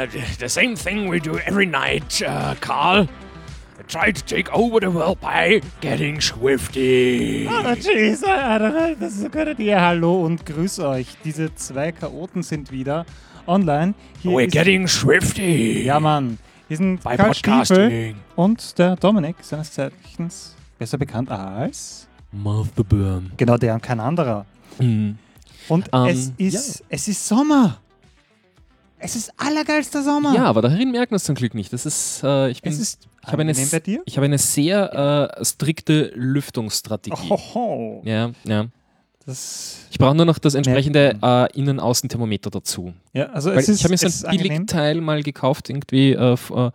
Uh, the same thing we do every night, uh, Carl. Try to take over the world by getting swifty. Oh, jeez, I, I don't know, das ist eine gute Idee. Hallo und grüß euch. Diese zwei Chaoten sind wieder online. Hier We're getting swifty. ja, Mann. Hier sind Bei Karl Stiefel Podcasting. und der Dominik, seines Zeichens besser bekannt als... Master Burn. Genau der und kein anderer. Mhm. Und Ähm, es, ist, es ist Sommer. Es ist allergeilster Sommer. Ja, aber darin merken wir es zum Glück nicht. Das ist, äh, ich bin, ist ich habe eine, ich habe eine sehr äh, strikte Lüftungsstrategie. Ohoho. Ja, ja. Das, Ich brauche nur noch das entsprechende äh, Innen-Außen-Thermometer dazu. ja, also Weil es ist, ich habe mir so ein. Billigteil mal gekauft, irgendwie. Äh, äh,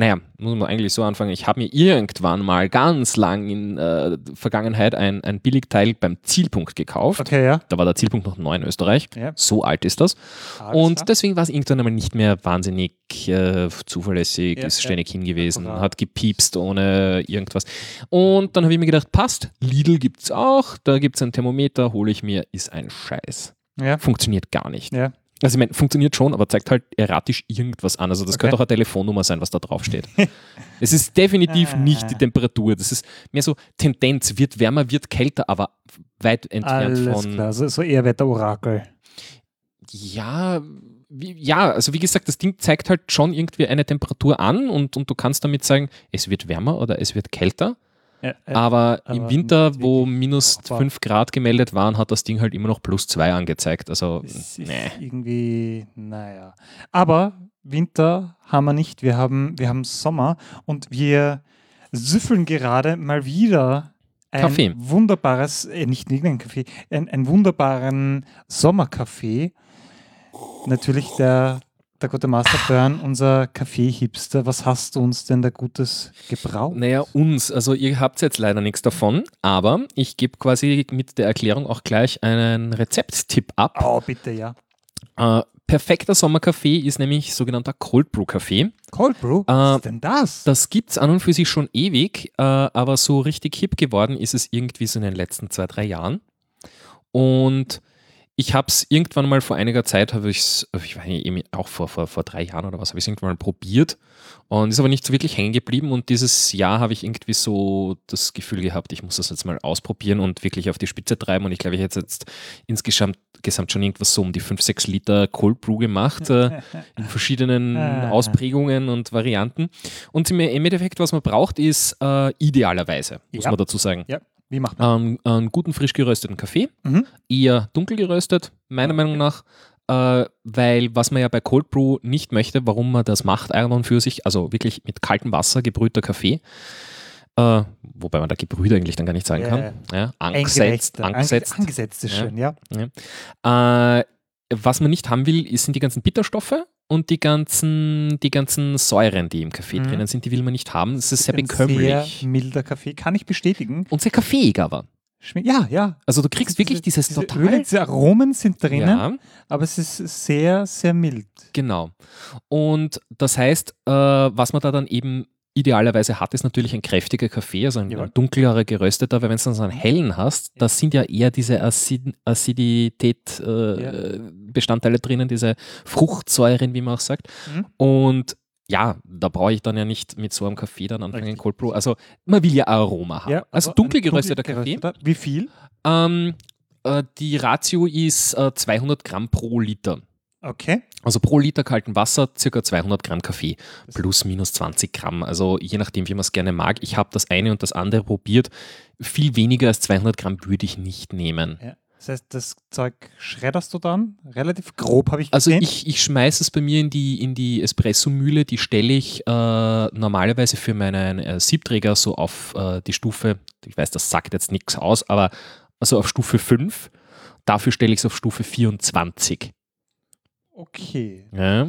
naja, muss man eigentlich so anfangen. Ich habe mir irgendwann mal ganz lang in äh, Vergangenheit ein, ein Billigteil beim Zielpunkt gekauft. Okay, ja. Da war der Zielpunkt noch neu in Österreich. Ja. So alt ist das. Alles Und klar. deswegen war es irgendwann einmal nicht mehr wahnsinnig äh, zuverlässig, Ja, ist ständig hingewiesen, hat gepiepst ohne irgendwas. Und dann habe ich mir gedacht, passt, Lidl gibt es auch, da gibt es ein Thermometer, hole ich mir, ist ein Scheiß. ja. Funktioniert gar nicht. Ja. Also ich meine, funktioniert schon, aber zeigt halt erratisch irgendwas an. Also das Okay. könnte auch eine Telefonnummer sein, was da drauf steht. es ist definitiv Ah. nicht die Temperatur. Das ist mehr so Tendenz, wird wärmer, wird kälter, aber weit entfernt Alles von klar, so, so eher Wetterorakel. ja, wie, ja, also wie gesagt, das Ding zeigt halt schon irgendwie eine Temperatur an und, und du kannst damit sagen, es wird wärmer oder es wird kälter. Ja, äh, Aber, aber im Winter, wo minus brauchbar. 5 Grad gemeldet waren, hat das Ding halt immer noch plus 2 angezeigt. Also, es ist nee. irgendwie, naja. Aber Winter haben wir nicht. Wir haben, wir haben Sommer und wir süffeln gerade mal wieder ein Kaffee. wunderbares, äh, nicht irgendein Kaffee, ein, einen wunderbaren Sommerkaffee. Natürlich der, der gute Master Burn, unser Kaffee-Hipster. Was hast du uns denn da Gutes gebraucht? Naja, uns, also ihr habt jetzt leider nichts davon, aber ich gebe quasi mit der Erklärung auch gleich einen Rezepttipp ab. Oh, bitte, ja. Äh, perfekter Sommerkaffee ist nämlich sogenannter Cold Brew Kaffee. Cold Brew? Äh, Was ist denn das? Das gibt es an und für sich schon ewig, äh, aber so richtig hip geworden ist es irgendwie so in den letzten zwei, drei Jahren. Und ich habe es irgendwann mal vor einiger Zeit, habe ich es, ich weiß nicht, eben auch vor, vor, vor drei Jahren oder was, habe ich es irgendwann mal probiert und ist aber nicht so wirklich hängen geblieben. Und dieses Jahr habe ich irgendwie so das Gefühl gehabt, ich muss das jetzt mal ausprobieren und wirklich auf die Spitze treiben. Und ich glaube, ich hätte jetzt insgesamt gesamt schon irgendwas so um die 5, 6 Liter Cold Brew gemacht, äh, in verschiedenen Ah. Ausprägungen und Varianten. Und im im Endeffekt, was man braucht, ist äh, idealerweise, muss Ja. man dazu sagen, ja, wie macht man? ähm, einen guten frisch gerösteten Kaffee, Mhm. eher dunkel geröstet, meiner Meinung nach, äh, weil was man ja bei Cold Brew nicht möchte, warum man das macht, ein und für sich, also wirklich mit kaltem Wasser gebrühter Kaffee, äh, wobei man da gebrüht eigentlich dann gar nicht sagen Ja, kann, ja, angesetzt, angesetzt. Ange- Angesetzt ist Ja. schön, ja. Äh, was man nicht haben will, sind die ganzen Bitterstoffe und die ganzen, die ganzen Säuren, die im Kaffee Mhm. drinnen sind, die will man nicht haben. Das ist sehr bekömmlich. Sehr milder Kaffee, kann ich bestätigen. und sehr kaffeeig aber. Schmeckt- Ja, ja. Also du kriegst wirklich dieses diese total... Öle, diese Aromen sind drinnen, ja, aber es ist sehr, sehr mild. genau. Und das heißt, äh, was man da dann eben idealerweise hat, ist natürlich ein kräftiger Kaffee, also ein Ja. dunklerer gerösteter, weil wenn du dann so einen hellen hast, das sind ja eher diese Acid Acidität äh, Ja. Drinnen, diese Fruchtsäuren, wie man auch sagt. Mhm. Und ja, da brauche ich dann ja nicht mit so einem Kaffee dann anfangen, Richtig. Cold Brew. Also man will ja Aroma haben. Ja, also dunkel gerösteter Kaffee. Wie viel? Ähm, äh, die Ratio ist äh, 200 Gramm pro Liter. Okay. Also pro Liter kalten Wasser circa 200 Gramm Kaffee. Plus minus 20 Gramm. Also je nachdem, wie man es gerne mag. Ich habe das eine und das andere probiert. Viel weniger als 200 Gramm würde ich nicht nehmen. Ja. Das heißt, das Zeug schredderst du dann relativ grob, habe ich Also gesehen. ich, ich schmeiße es bei mir in die, in die Espresso-Mühle, die stelle ich äh, normalerweise für meinen äh, Siebträger so auf äh, die Stufe, ich weiß, das sagt jetzt nichts aus, aber also auf Stufe 5. Dafür stelle ich es auf Stufe 24. okay. Ja.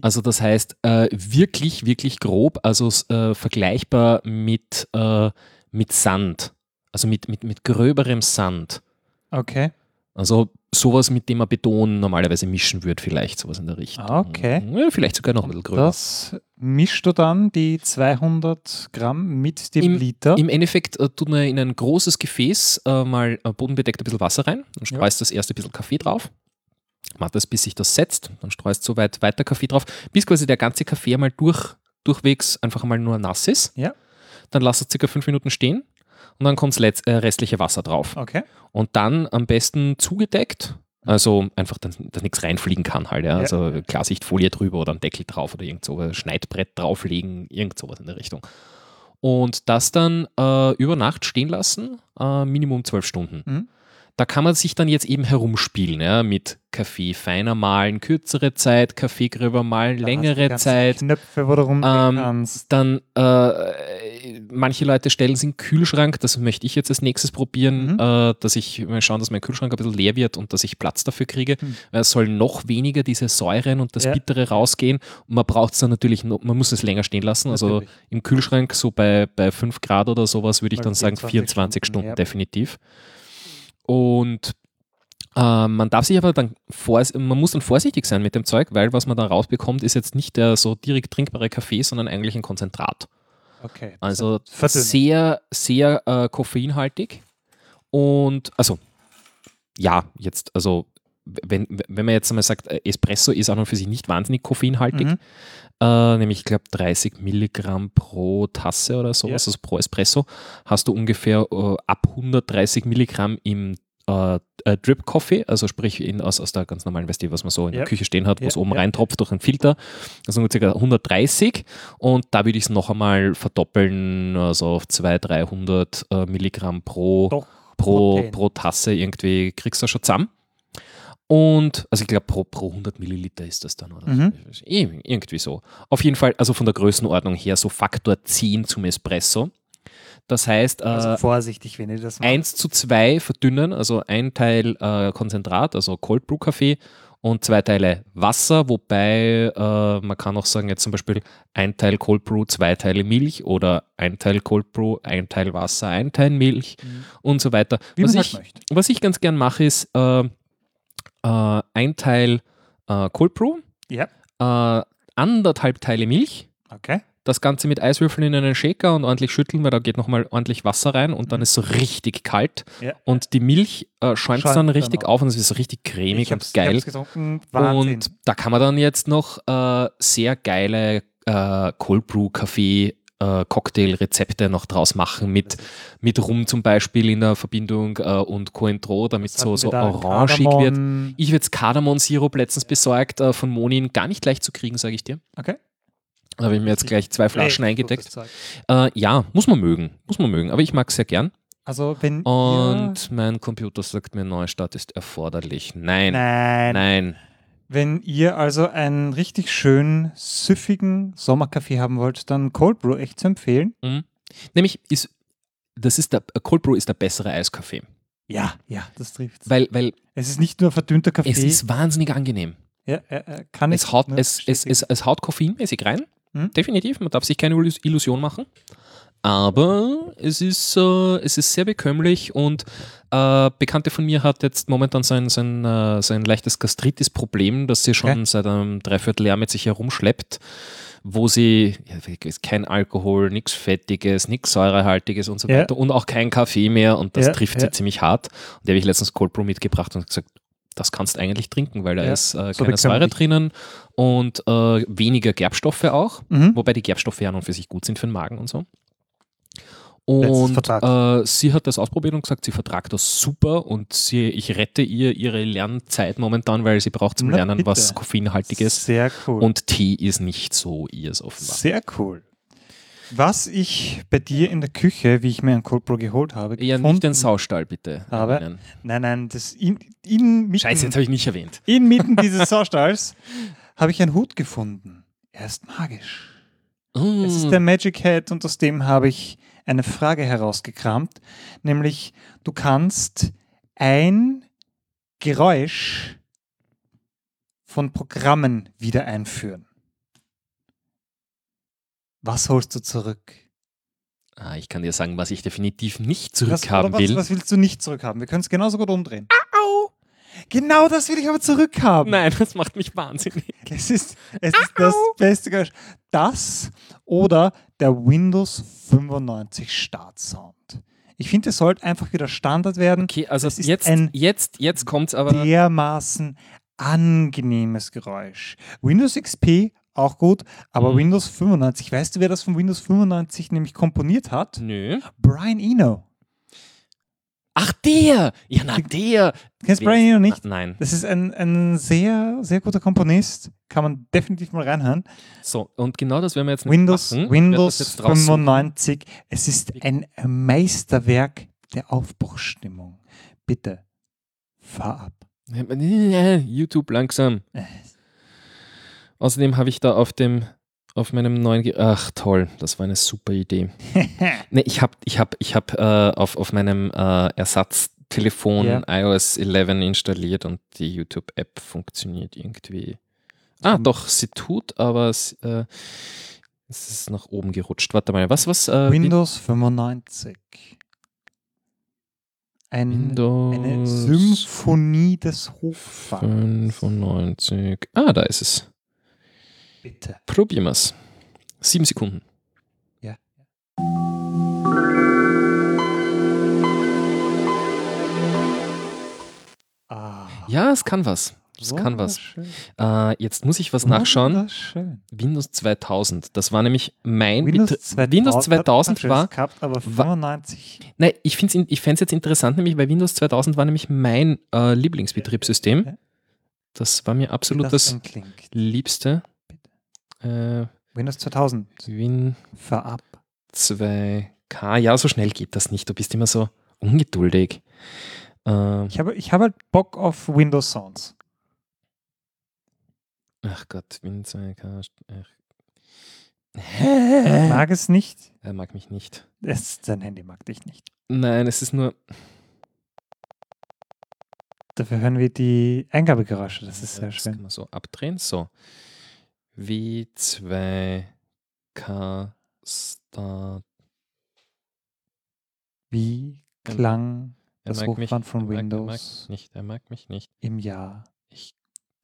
Also das heißt äh, wirklich, wirklich grob, also äh, vergleichbar mit, äh, mit Sand, also mit, mit, mit gröberem Sand. Okay. Also sowas, mit dem man Beton normalerweise mischen würde, vielleicht sowas in der Richtung. Ah, okay. Ja, vielleicht sogar noch ein bisschen gröber. Das mischst du dann die 200 Gramm mit dem Liter. Im Endeffekt äh, tut man in ein großes Gefäß äh, mal äh, bodenbedeckt ein bisschen Wasser rein und Ja. streust das erste bisschen Kaffee drauf. Wartest, bis sich das setzt, dann streust so weit weiter Kaffee drauf, bis quasi der ganze Kaffee einmal durch, durchwegs einfach einmal nur nass ist. Ja. Dann lass es circa fünf Minuten stehen und dann kommt das äh, restliche Wasser drauf. Okay. Und dann am besten zugedeckt, also einfach, dass, dass nichts reinfliegen kann halt. Ja. Ja. Also Klarsichtfolie drüber oder ein Deckel drauf oder irgend so, Schneidbrett drauflegen, irgend sowas in der Richtung. Und das dann äh, über Nacht stehen lassen, äh, Minimum zwölf Stunden. Mhm. Da kann man sich dann jetzt eben herumspielen, ja, mit Kaffee feiner malen, kürzere Zeit, Kaffee gröber malen, Da längere Zeit. Knöpfe, wo du Ähm, kannst. Dann, äh, manche Leute stellen es in den Kühlschrank, das möchte ich jetzt als nächstes probieren, Mhm. äh, dass ich mal schauen, dass mein Kühlschrank ein bisschen leer wird und dass ich Platz dafür kriege. Mhm. Weil Es soll noch weniger diese Säuren und das Ja. Bittere rausgehen. Und man braucht es dann natürlich, noch, man muss es länger stehen lassen. Also Natürlich. im Kühlschrank so bei, bei 5 Grad oder sowas würde ich dann sagen 24 24 Stunden, Stunden, ja. definitiv. Und äh, man darf sich aber dann man muss dann vorsichtig sein mit dem Zeug, weil was man da rausbekommt, ist jetzt nicht der so direkt trinkbare Kaffee, sondern eigentlich ein Konzentrat. Okay. Also sehr, sehr äh, koffeinhaltig. Und also, ja, jetzt, also, wenn, wenn man jetzt einmal sagt, äh, Espresso ist an und für sich nicht wahnsinnig koffeinhaltig, Mhm. äh, nämlich, ich glaube, 30 Milligramm pro Tasse oder sowas, Ja. also pro Espresso, hast du ungefähr äh, ab 130 Milligramm im äh, äh, Drip Coffee, also sprich in, aus, aus der ganz normalen Weste, was man so in Ja. der Küche stehen hat, wo Ja, es oben ja. reintropft durch einen Filter. Sind ca. 130 und da würde ich es noch einmal verdoppeln, also auf 200, 300 äh, Milligramm pro, Doch, pro, Protein. pro Tasse irgendwie kriegst du schon zusammen. Und, also ich glaube, pro, pro 100 Milliliter ist das dann, oder? Mhm. Ir- Irgendwie so. Auf jeden Fall, also von der Größenordnung her, so Faktor 10 zum Espresso. Das heißt, Also äh, vorsichtig, wenn ihr das macht. 1 zu 2 verdünnen, also ein Teil äh, Konzentrat, also Cold Brew Kaffee und zwei Teile Wasser, wobei äh, man kann auch sagen, jetzt zum Beispiel ein Teil Cold Brew, zwei Teile Milch oder ein Teil Cold Brew, ein Teil Wasser, ein Teil Milch Mhm. und so weiter. Was, man ich, halt was ich ganz gern mache, ist äh, äh, ein Teil äh, Cold Brew, Ja, äh, anderthalb Teile Milch, okay. das Ganze mit Eiswürfeln in einen Shaker und ordentlich schütteln, weil da geht nochmal ordentlich Wasser rein und dann Mhm. ist so richtig kalt. Ja. Und die Milch äh, schäumt Schäumt dann dann richtig auf. auf und es ist so richtig cremig und geil. Und da kann man dann jetzt noch äh, sehr geile äh, Cold Brew Kaffee äh, Cocktail-Rezepte noch draus machen mit, mit Rum zum Beispiel in der Verbindung äh, und Cointreau, damit es so, so orangig wird. Ich habe jetzt Kardamom-Sirup letztens besorgt äh, von Monin, gar nicht leicht zu kriegen, sage ich dir. Okay. Da habe ich mir jetzt gleich zwei Flaschen Echt eingedeckt. Äh, ja, muss man mögen. Muss man mögen. Aber ich mag es sehr gern. Also wenn. Und mein Computer sagt mir, Neustart ist erforderlich. Nein. Nein. Nein. Wenn ihr also einen richtig schönen, süffigen Sommerkaffee haben wollt, dann Cold Brew echt zu empfehlen. Mhm. Nämlich ist, das ist der, Cold Brew ist der bessere Eiskaffee. Ja, ja, das trifft Weil, weil Es ist nicht nur verdünnter Kaffee. es ist wahnsinnig angenehm. ja, äh, äh, kann ich Es haut, es, es, es, es haut koffeinmäßig rein. Mhm. Definitiv. Man darf sich keine Illus- Illusion machen. Aber es ist, äh, es ist sehr bekömmlich und äh, Bekannte von mir hat jetzt momentan sein, sein, äh, sein leichtes Gastritis-Problem, das sie schon Okay. seit einem Dreivierteljahr mit sich herumschleppt, wo sie ja, kein Alkohol, nichts Fettiges, nichts Säurehaltiges und so Ja. weiter und auch kein Kaffee mehr und das Ja, trifft sie ziemlich hart. Und der habe ich letztens Cold Brew mitgebracht und gesagt, das kannst du eigentlich trinken, weil da Ja, ist äh, so keine Säure drinnen und äh, weniger Gerbstoffe auch, Mhm. wobei die Gerbstoffe ja an und für sich gut sind für den Magen und so. Und äh, sie hat das ausprobiert und gesagt, sie vertragt das super und sie, ich rette ihr ihre Lernzeit momentan, weil sie braucht zum Na, Lernen bitte. was koffeinhaltiges Sehr cool. und Tee ist nicht so ihrs offenbar. Sehr cool. Was ich bei dir in der Küche, wie ich mir einen Cold Brew geholt habe, Ja, nicht den Saustall, bitte. Aber-. Nein, nein, das in, inmitten, Scheiße, jetzt habe ich nicht erwähnt. inmitten dieses Saustalls habe ich einen Hut gefunden. Er ist magisch. Es ist Mm, der Magic Hat und aus dem habe ich eine Frage herausgekramt, nämlich du kannst ein Geräusch von Programmen wieder einführen. Was holst du zurück? ah, ich kann dir sagen, was ich definitiv nicht Was, zurückhaben oder was, will. was willst du nicht zurückhaben? Wir können es genauso gut umdrehen. Genau das will ich aber zurückhaben. Nein, das macht mich wahnsinnig. Es ist, es ist das beste Geräusch. Das oder der Windows 95 Startsound. Ich finde, es sollte einfach wieder Standard werden. Okay, also Das jetzt, jetzt, jetzt kommt es aber. Dermaßen angenehmes Geräusch. Windows XP auch gut, aber Mhm. Windows 95, weißt du, wer das von Windows 95 nämlich komponiert hat? Nö. Brian Eno. Ach, der! Ja, na, der! Kennst Brian Eno nicht? Na, nein. Das ist ein, ein sehr, sehr guter Komponist. Kann man definitiv mal reinhören. So, und genau das werden wir jetzt Windows, machen. Windows das jetzt raussuchen. 95. Es ist ein Meisterwerk der Aufbruchsstimmung. Bitte, fahr ab. YouTube langsam. Außerdem habe ich da auf dem auf meinem neuen Ge Ach toll, das war eine super Idee. Ne, ich habe ich hab, ich hab, äh, auf, auf meinem äh, Ersatztelefon Ja. iOS 11 installiert und die YouTube-App funktioniert irgendwie. Ah, Mhm. doch, sie tut, aber es, äh, es ist nach oben gerutscht. Warte mal, was, was? Äh, Windows 95. Ein, Windows eine Symphonie des Hochfahrens. 95. Ah, da ist es. Bitte. Probieren wir es. Sieben Sekunden. Ja. Ah, Ja, es kann was. Es kann was. Äh, jetzt muss ich was nachschauen. Windows 2000. Das war nämlich mein Windows Betrie- 2000, Windows hat 2000 man war. Gehabt, aber war- 95. Nein, ich finde es ich jetzt interessant, nämlich weil Windows 2000 war nämlich mein äh, Lieblingsbetriebssystem. Das war mir absolut das das. Liebste. Äh, Windows 2000. Win Fahr ab. 2K. Ja, so schnell geht das nicht. Du bist immer so ungeduldig. Äh, Ich habe, ich habe halt Bock auf Windows Sounds. ach Gott, Win 2K. Ach. Mag es nicht. Er mag mich nicht. Es, dein Handy mag dich nicht. Nein, es ist nur. Dafür hören wir die Eingabegeräusche. Das ist sehr Das kann schön. man so abdrehen. So. W2K Start. Wie klang Er das mag mich- Hochfahren von er mag- Er mag Windows nicht. Er mag mich nicht. im Jahr Ich-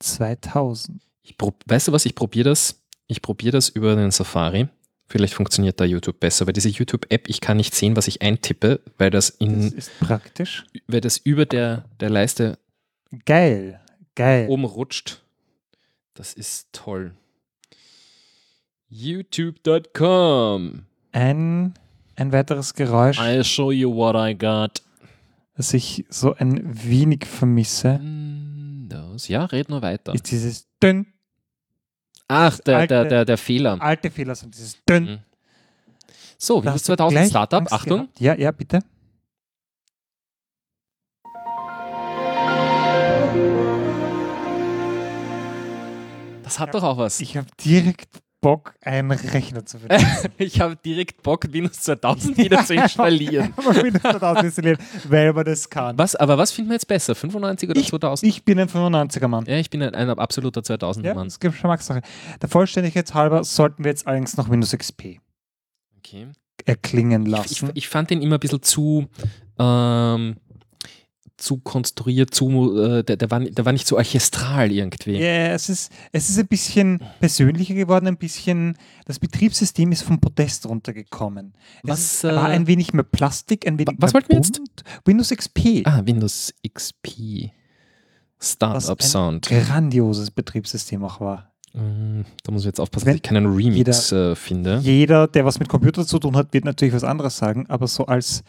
2000? Ich prob, weißt du was? Ich probiere das. Ich probiere das über den Safari. Vielleicht funktioniert da YouTube besser, weil diese YouTube-App, ich kann nicht sehen, was ich eintippe, weil das, Das in, ist praktisch. weil das über der, der Leiste Geil. Geil. oben rutscht. Das ist toll. YouTube.com. Ein, ein weiteres Geräusch, I'll show you what I got. das ich so ein wenig vermisse, Windows. Ja, red nur weiter. ist dieses Dünn. Ach, der, alte- der, der, der Fehler. Alte Fehler sind dieses Dünn. Mhm. So, Da Windows hast du 2000 gleich Startup. Angst Achtung. gehabt. Ja, ja, bitte. Das hat doch auch was. Ich habe direkt Bock, einen Rechner zu finden. Ich habe direkt Bock, Windows 2000 wieder zu installieren. Windows 2000 installieren, weil man das kann. Was, aber was finden wir jetzt besser? 95 oder 2000? Ich bin ein 95er-Mann. ja, ich bin ein, ein absoluter 2000 Ja, Mann. das gibt Geschmackssache. Der Vollständigkeit halber sollten wir jetzt allerdings noch Windows XP Okay. erklingen Ich, lassen. ich fand den immer ein bisschen zu, ähm, zu konstruiert, zu, äh, der, der, war, der war nicht so orchestral irgendwie. Ja, es ist, es ist ein bisschen persönlicher geworden, ein bisschen, das Betriebssystem ist vom Podest runtergekommen. Was, es war äh, ein wenig mehr Plastik, ein wenig was mehr wollten wir jetzt? Windows XP. Ah, Windows XP. was Startup ein Sound. grandioses Betriebssystem auch war. Mm, Da muss ich jetzt aufpassen, Wenn dass ich keinen Remix äh, finde. Jeder, der was mit Computer zu tun hat, wird natürlich was anderes sagen, aber so als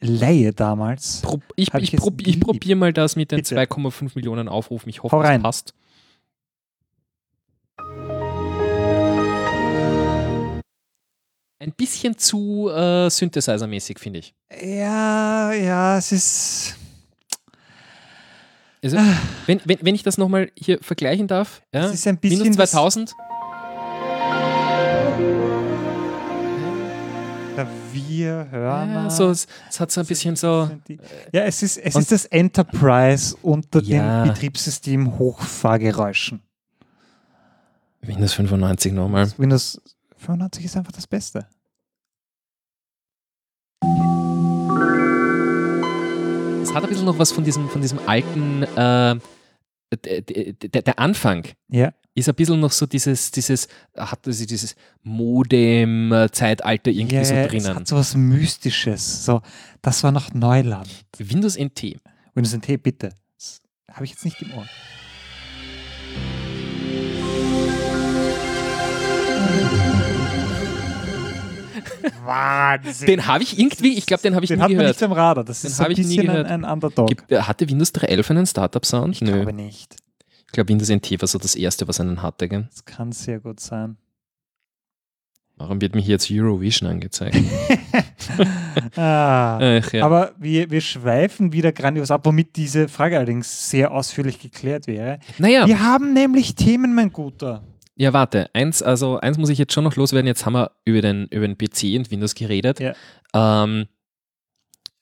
Laie damals. Prob ich ich ich, prob ich probiere mal das mit den Bitte. 2,5 Millionen Aufrufen. Ich hoffe, Hau es rein. passt. Ein bisschen zu äh, Synthesizer-mäßig, finde ich. Ja, ja, es ist. Also, wenn, wenn, wenn ich das nochmal hier vergleichen darf, ja, Es ist ein bisschen das- 2000, Wir hören. ja, so, es, es hat so ein bisschen so, Ja, es ist, es ist das Enterprise unter Ja. den Betriebssystem Hochfahrgeräuschen. Windows 95 nochmal. Windows 95 ist einfach das Beste. Es hat ein bisschen noch was von diesem, von diesem alten, äh, der, der, Anfang Ja, ist ein bisschen noch so dieses, dieses, hat sie dieses Modem-Zeitalter irgendwie ja so es drinnen. hat so was Mystisches. So, das war noch Neuland. Windows NT. Windows NT, bitte. Habe ich jetzt nicht im Ohr. Wahnsinn. Den habe ich irgendwie, ich glaube, den habe ich Den nie hat man gehört. nicht am Radar. Das Den ist ein hab ich nie bisschen ein, gehört. ein Underdog. Gibt, äh, hatte Windows 3.11 einen Startup-Sound? ich Nö. glaube nicht. Ich glaube, Windows NT war so das erste, was einen hatte. Gell? Das kann sehr gut sein. Warum wird mir hier jetzt Eurovision angezeigt? ah. Ach, ja. Aber wir, wir schweifen wieder grandios ab, womit diese Frage allerdings sehr ausführlich geklärt wäre. naja, Wir haben nämlich Themen, mein Guter. Ja, warte. Eins, also, eins muss ich jetzt schon noch loswerden. Jetzt haben wir über den, über den PC und Windows geredet. Ja. Ähm,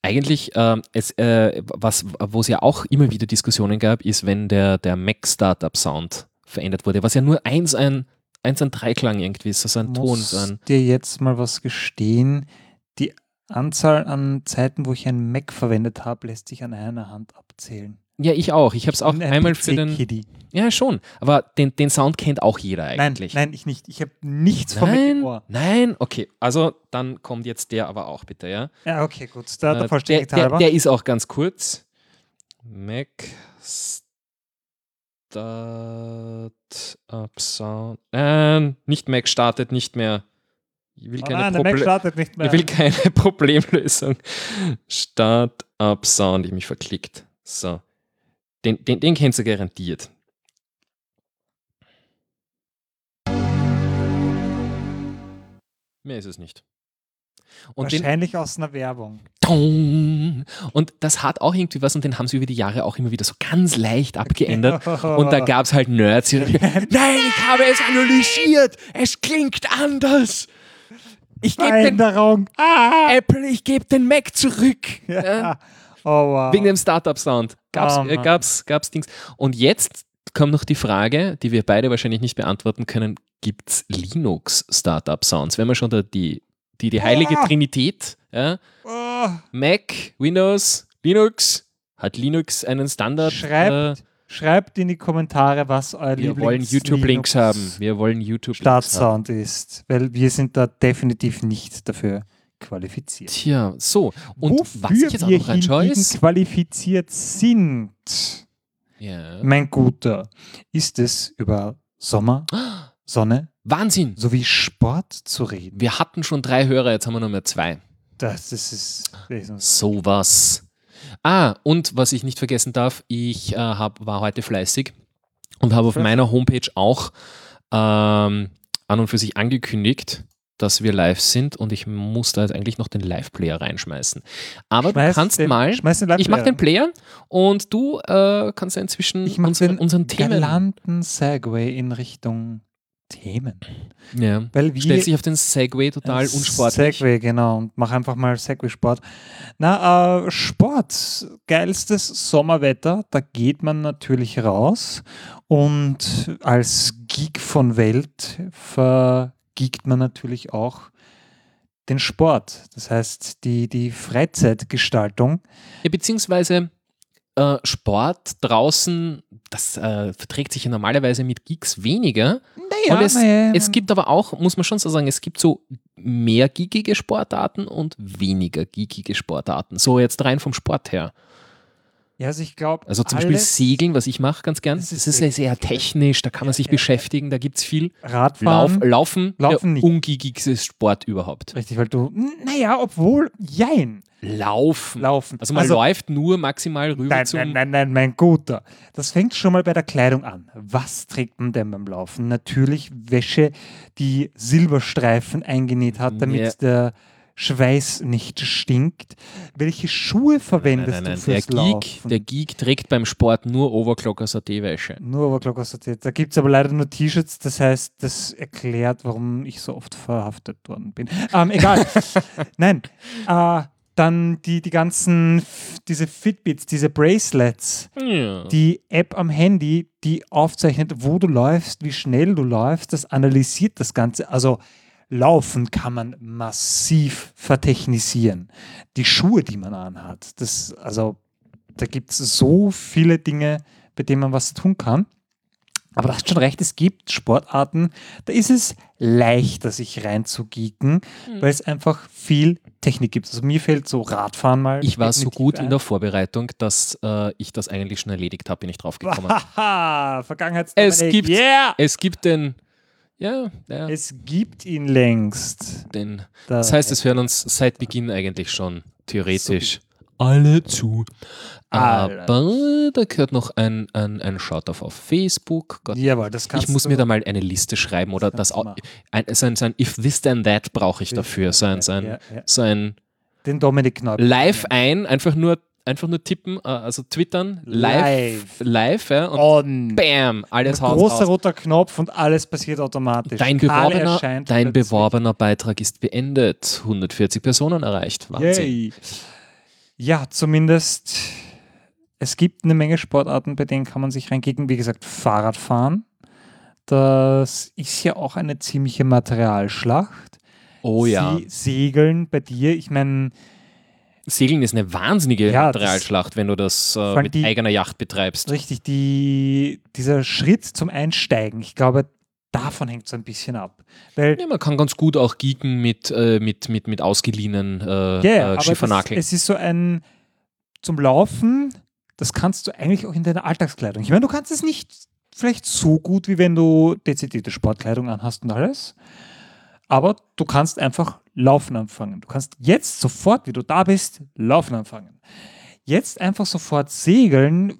eigentlich, ähm, es, äh, was, wo es ja auch immer wieder Diskussionen gab, ist, wenn der, der Mac-Startup-Sound verändert wurde, was ja nur eins ein, eins ein Dreiklang irgendwie ist, also ein Ton. muss So ein, dir jetzt mal was gestehen. Die Anzahl an Zeiten, wo ich ein Mac verwendet habe, lässt sich an einer Hand abzählen. Ja, ich auch. Ich habe es auch ein einmal für den. PC-Kiddie. Ja, schon. Aber den, den Sound kennt auch jeder Nein, eigentlich. nein, ich nicht. Ich habe nichts vom Nein, Ohr. nein, okay. Also dann kommt jetzt der aber auch bitte, ja. Ja, okay, gut. Da, Äh, der Vollständigkeit der, der ist auch ganz kurz. Mac Startup Sound. Äh, nicht Mac startet nicht mehr. Ich will Oh keine, nein, Mac startet nicht mehr. ich will keine Problemlösung. Startup Sound, ich mich verklickt. So. Den, den, den kennst du garantiert. Mehr ist es nicht. Und den, Wahrscheinlich aus einer Werbung. Und das hat auch irgendwie was und den haben sie über die Jahre auch immer wieder so ganz leicht abgeändert. Und da gab es halt Nerds, die Nein, ich habe es analysiert. Es klingt anders. Ich gebe den. Ah! Apple, ich gebe den Mac zurück. Ja, Ja. Oh, wow. wegen dem Startup-Sound. Gab's, Oh, äh, gab's, gab's Dings. Und jetzt kommt noch die Frage, die wir beide wahrscheinlich nicht beantworten können. Gibt es Linux-Startup-Sounds? Wenn wir schon da die, die, die heilige Ah. Trinität, ja, Oh, Mac, Windows, Linux. Hat Linux einen Standard? Schreibt, Äh, schreibt in die Kommentare, was euer wir wollen YouTube-Links haben. Wir wollen YouTube-Links haben. Startsound ist, weil wir sind da definitiv nicht dafür qualifiziert. Tja, so. Und Wofür was ich jetzt auch noch ist. qualifiziert sind, Ja. mein Guter, ist es über Sommer, Sonne Wahnsinn! sowie Sport zu reden. Wir hatten schon drei Hörer, jetzt haben wir nur mehr zwei. Das, das ist, das ist Sowas. Ah, und was ich nicht vergessen darf, ich äh, hab, war heute fleißig und habe auf meiner Homepage auch ähm, an und für sich angekündigt, dass wir live sind und ich muss da jetzt eigentlich noch den Live-Player reinschmeißen. Aber Schmeiß du kannst den, mal, ich mache den Player. Und du äh, kannst ja inzwischen Ich mache unseren, den unseren Themen. galanten Segway in Richtung Themen. Ja. Weil wir Stellt sich auf den Segway total unsportlich. Segway, genau. Und mach einfach mal Segway-Sport. Na, äh, Sport. Geilstes Sommerwetter. Da geht man natürlich raus. Und als Geek von Welt vergiegt man natürlich auch den Sport. Das heißt, die, die Freizeitgestaltung. Ja, beziehungsweise äh, Sport draußen, das äh, verträgt sich ja normalerweise mit Geeks weniger. Und es, naja, es gibt aber auch, muss man schon so sagen, es gibt so mehr geekige Sportarten und weniger geekige Sportarten. So jetzt rein vom Sport her. Ja, also ich glaube, Also zum Beispiel Segeln, was ich mache ganz gern. Das Das ist ist, ja sehr sehr technisch, da kann man sich ja, beschäftigen, da gibt es viel. Lauf, Radfahren. Laufen, Laufen der nicht. ungeekigste Sport überhaupt. Richtig, weil du, naja, obwohl, jein, Laufen. laufen. Also man läuft nur maximal rüber Nein, zum... nein, nein, nein, mein Guter. Das fängt schon mal bei der Kleidung an. Was trägt man denn beim Laufen? Natürlich Wäsche, die Silberstreifen eingenäht hat, damit Ja. der Schweiß nicht stinkt. Welche Schuhe verwendest Nein, nein, du nein. fürs Der Geek, Laufen? der Geek trägt beim Sport nur Overclocker Saté-Wäsche. nur Overclock assoziiert. Da gibt es aber leider nur T-Shirts, das heißt, das erklärt, warum ich so oft verhaftet worden bin. Ähm, egal. Nein. Äh, dann die, die ganzen, diese Fitbits, diese Bracelets. Ja. die App am Handy, die aufzeichnet, wo du läufst, wie schnell du läufst, das analysiert das Ganze. Also Laufen kann man massiv vertechnisieren. Die Schuhe, die man anhat, das, also da gibt es so viele Dinge, bei denen man was tun kann. Aber du hast schon recht, es gibt Sportarten, da ist es leichter, sich reinzugeeken, Hm. weil es einfach viel Technik gibt. Also mir fällt so Radfahren mal. Ich war so gut in ein. der Vorbereitung, dass äh, ich das eigentlich schon erledigt habe, bin ich drauf gekommen. Haha, Vergangenheits Es gibt- Yeah! es gibt den, Ja, ja. Es gibt ihn längst. Den, Da- das heißt, es hören uns seit Beginn eigentlich schon theoretisch alle zu. Alle. Aber da gehört noch ein, ein, ein Shout-out auf Facebook. Gott, Jawohl, das kannst ich muss mir da mal eine Liste schreiben oder das, machen. ein, so ein, so ein If This Then That brauche ich dafür. So ein, so ein, Ja, ja. so ein Den Dominik Kneip. Live ein, einfach nur, einfach nur tippen, äh, also twittern, live, live, ja, und On. bam, alles Haus Großer raus. roter Knopf und alles passiert automatisch. Dein beworbener, dein beworbener Beitrag ist beendet. 140 Personen erreicht. Wahnsinn. Yay. Ja, zumindest. Es gibt eine Menge Sportarten, bei denen kann man sich reingegen. Wie gesagt, Fahrradfahren. Das ist ja auch eine ziemliche Materialschlacht. Oh ja. Sie segeln bei dir, ich meine, Segeln ist eine wahnsinnige Ja, Materialschlacht, wenn du das äh, mit die- eigener Yacht betreibst. richtig, die, dieser Schritt zum Einsteigen, ich glaube, davon hängt so ein bisschen ab. Weil Ja, man kann ganz gut auch geeken mit, äh, mit, mit, mit ausgeliehenen äh, Ja, äh, Schiffernakeln. es ist so ein zum Laufen, das kannst du eigentlich auch in deiner Alltagskleidung. Ich meine, du kannst es nicht vielleicht so gut, wie wenn du dezidierte Sportkleidung anhast und alles, aber du kannst einfach laufen anfangen. Du kannst jetzt sofort, wie du da bist, laufen anfangen. Jetzt einfach sofort segeln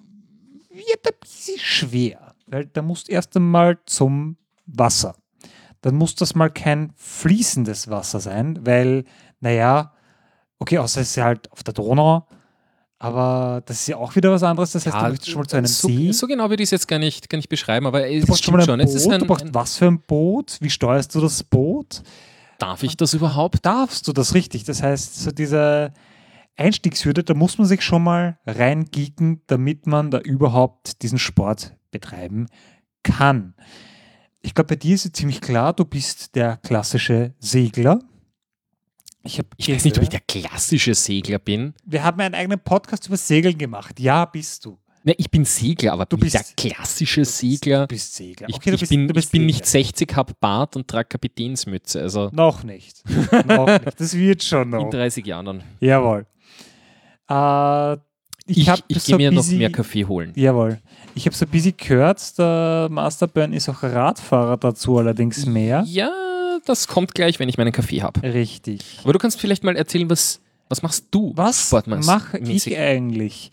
wird ein bisschen schwer, weil da musst erst einmal zum Wasser. Dann muss das mal kein fließendes Wasser sein, weil, naja, okay, außer es ist halt auf der Donau, aber das ist ja auch wieder was anderes. Das heißt, du möchtest schon mal zu einem so, See. so genau würde ich es jetzt gar nicht, gar nicht beschreiben, aber es Du brauchst schon stimmt ein schon. Boot. Es ist ein, du brauchst ein, was für ein Boot? Wie steuerst du das Boot? darf ich das überhaupt? Darfst du das richtig? Das heißt, so diese Einstiegshürde, da muss man sich schon mal reingeeken, damit man da überhaupt diesen Sport betreiben kann. Ich glaube, bei dir ist es ziemlich klar, du bist der klassische Segler. Ich, hab Ich weiß nicht, ob ich gehört- der klassische Segler bin. Wir haben einen eigenen Podcast über Segeln gemacht. Ja, bist du. Ne, ich bin Segler, aber Du ich der bist- klassische Segler. Du bist Segler. Ich, Okay, du ich bist, bin, bist ich bin nicht 60, hab Bart und trage Kapitänsmütze. Also Noch nicht. noch nicht. Das wird schon in noch. 30 Jahren dann. Jawohl. Äh, ich Ich, ich, so gehe mir noch busy- mehr Kaffee holen. Jawohl. Ich habe so ein bisschen gehört, der Masterburn ist auch Radfahrer dazu, allerdings mehr. Ja, das kommt gleich, wenn ich meinen Kaffee habe. Richtig. Aber du kannst vielleicht mal erzählen, was, was machst du? Was mache ich eigentlich?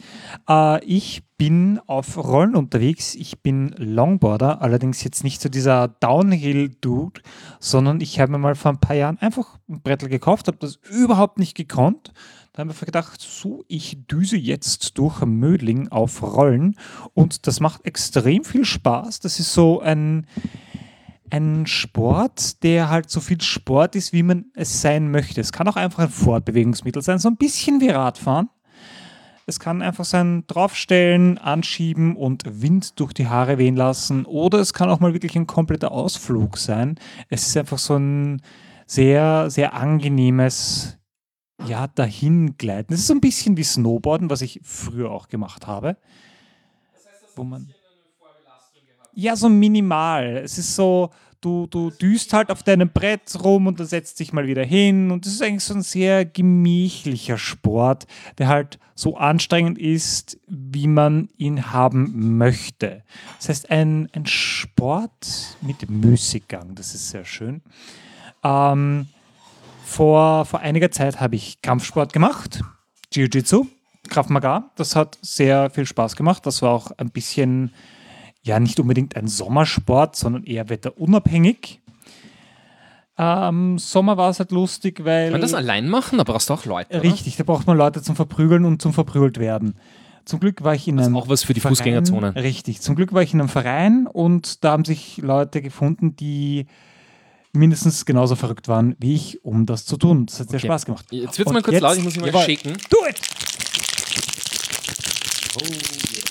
Äh, ich bin auf Rollen unterwegs. Ich bin Longboarder, allerdings jetzt nicht so dieser Downhill-Dude, sondern ich habe mir mal vor ein paar Jahren einfach ein Brettel gekauft, habe das überhaupt nicht gekonnt. Da haben wir gedacht, so, ich düse jetzt durch Mödling auf Rollen und das macht extrem viel Spaß. Das ist so ein, ein Sport, der halt so viel Sport ist, wie man es sein möchte. Es kann auch einfach ein Fortbewegungsmittel sein, so ein bisschen wie Radfahren. Es kann einfach sein draufstellen, anschieben und Wind durch die Haare wehen lassen. Oder es kann auch mal wirklich ein kompletter Ausflug sein. Es ist einfach so ein sehr, sehr angenehmes, ja, dahingleiten. Es ist so ein bisschen wie Snowboarden, was ich früher auch gemacht habe. Wo man ja, so minimal. Es ist so, du, du düst halt auf deinem Brett rum und dann setzt dich mal wieder hin. Und das ist eigentlich so ein sehr gemächlicher Sport, der halt so anstrengend ist, wie man ihn haben möchte. Das heißt, ein, ein Sport mit Müßiggang, das ist sehr schön. Ähm, vor, vor einiger Zeit habe ich Kampfsport gemacht, Jiu-Jitsu, Krav Maga. Das hat sehr viel Spaß gemacht. Das war auch ein bisschen ja nicht unbedingt ein Sommersport, sondern eher wetterunabhängig. Ähm, Sommer war es halt lustig, weil. Kann man das allein machen? Da brauchst du auch Leute. oder? Richtig, da braucht man Leute zum Verprügeln und zum Verprügelt werden. Zum Glück war ich in Das ist einem auch was für die Verein, Fußgängerzone. Richtig, zum Glück war ich in einem Verein und da haben sich Leute gefunden, die mindestens genauso verrückt waren wie ich, um das zu tun. Das hat sehr Okay. Spaß gemacht. Jetzt wird es mal kurz jetzt- laut, ich muss mich mal Jawohl. shaken. Do it! Oh yeah,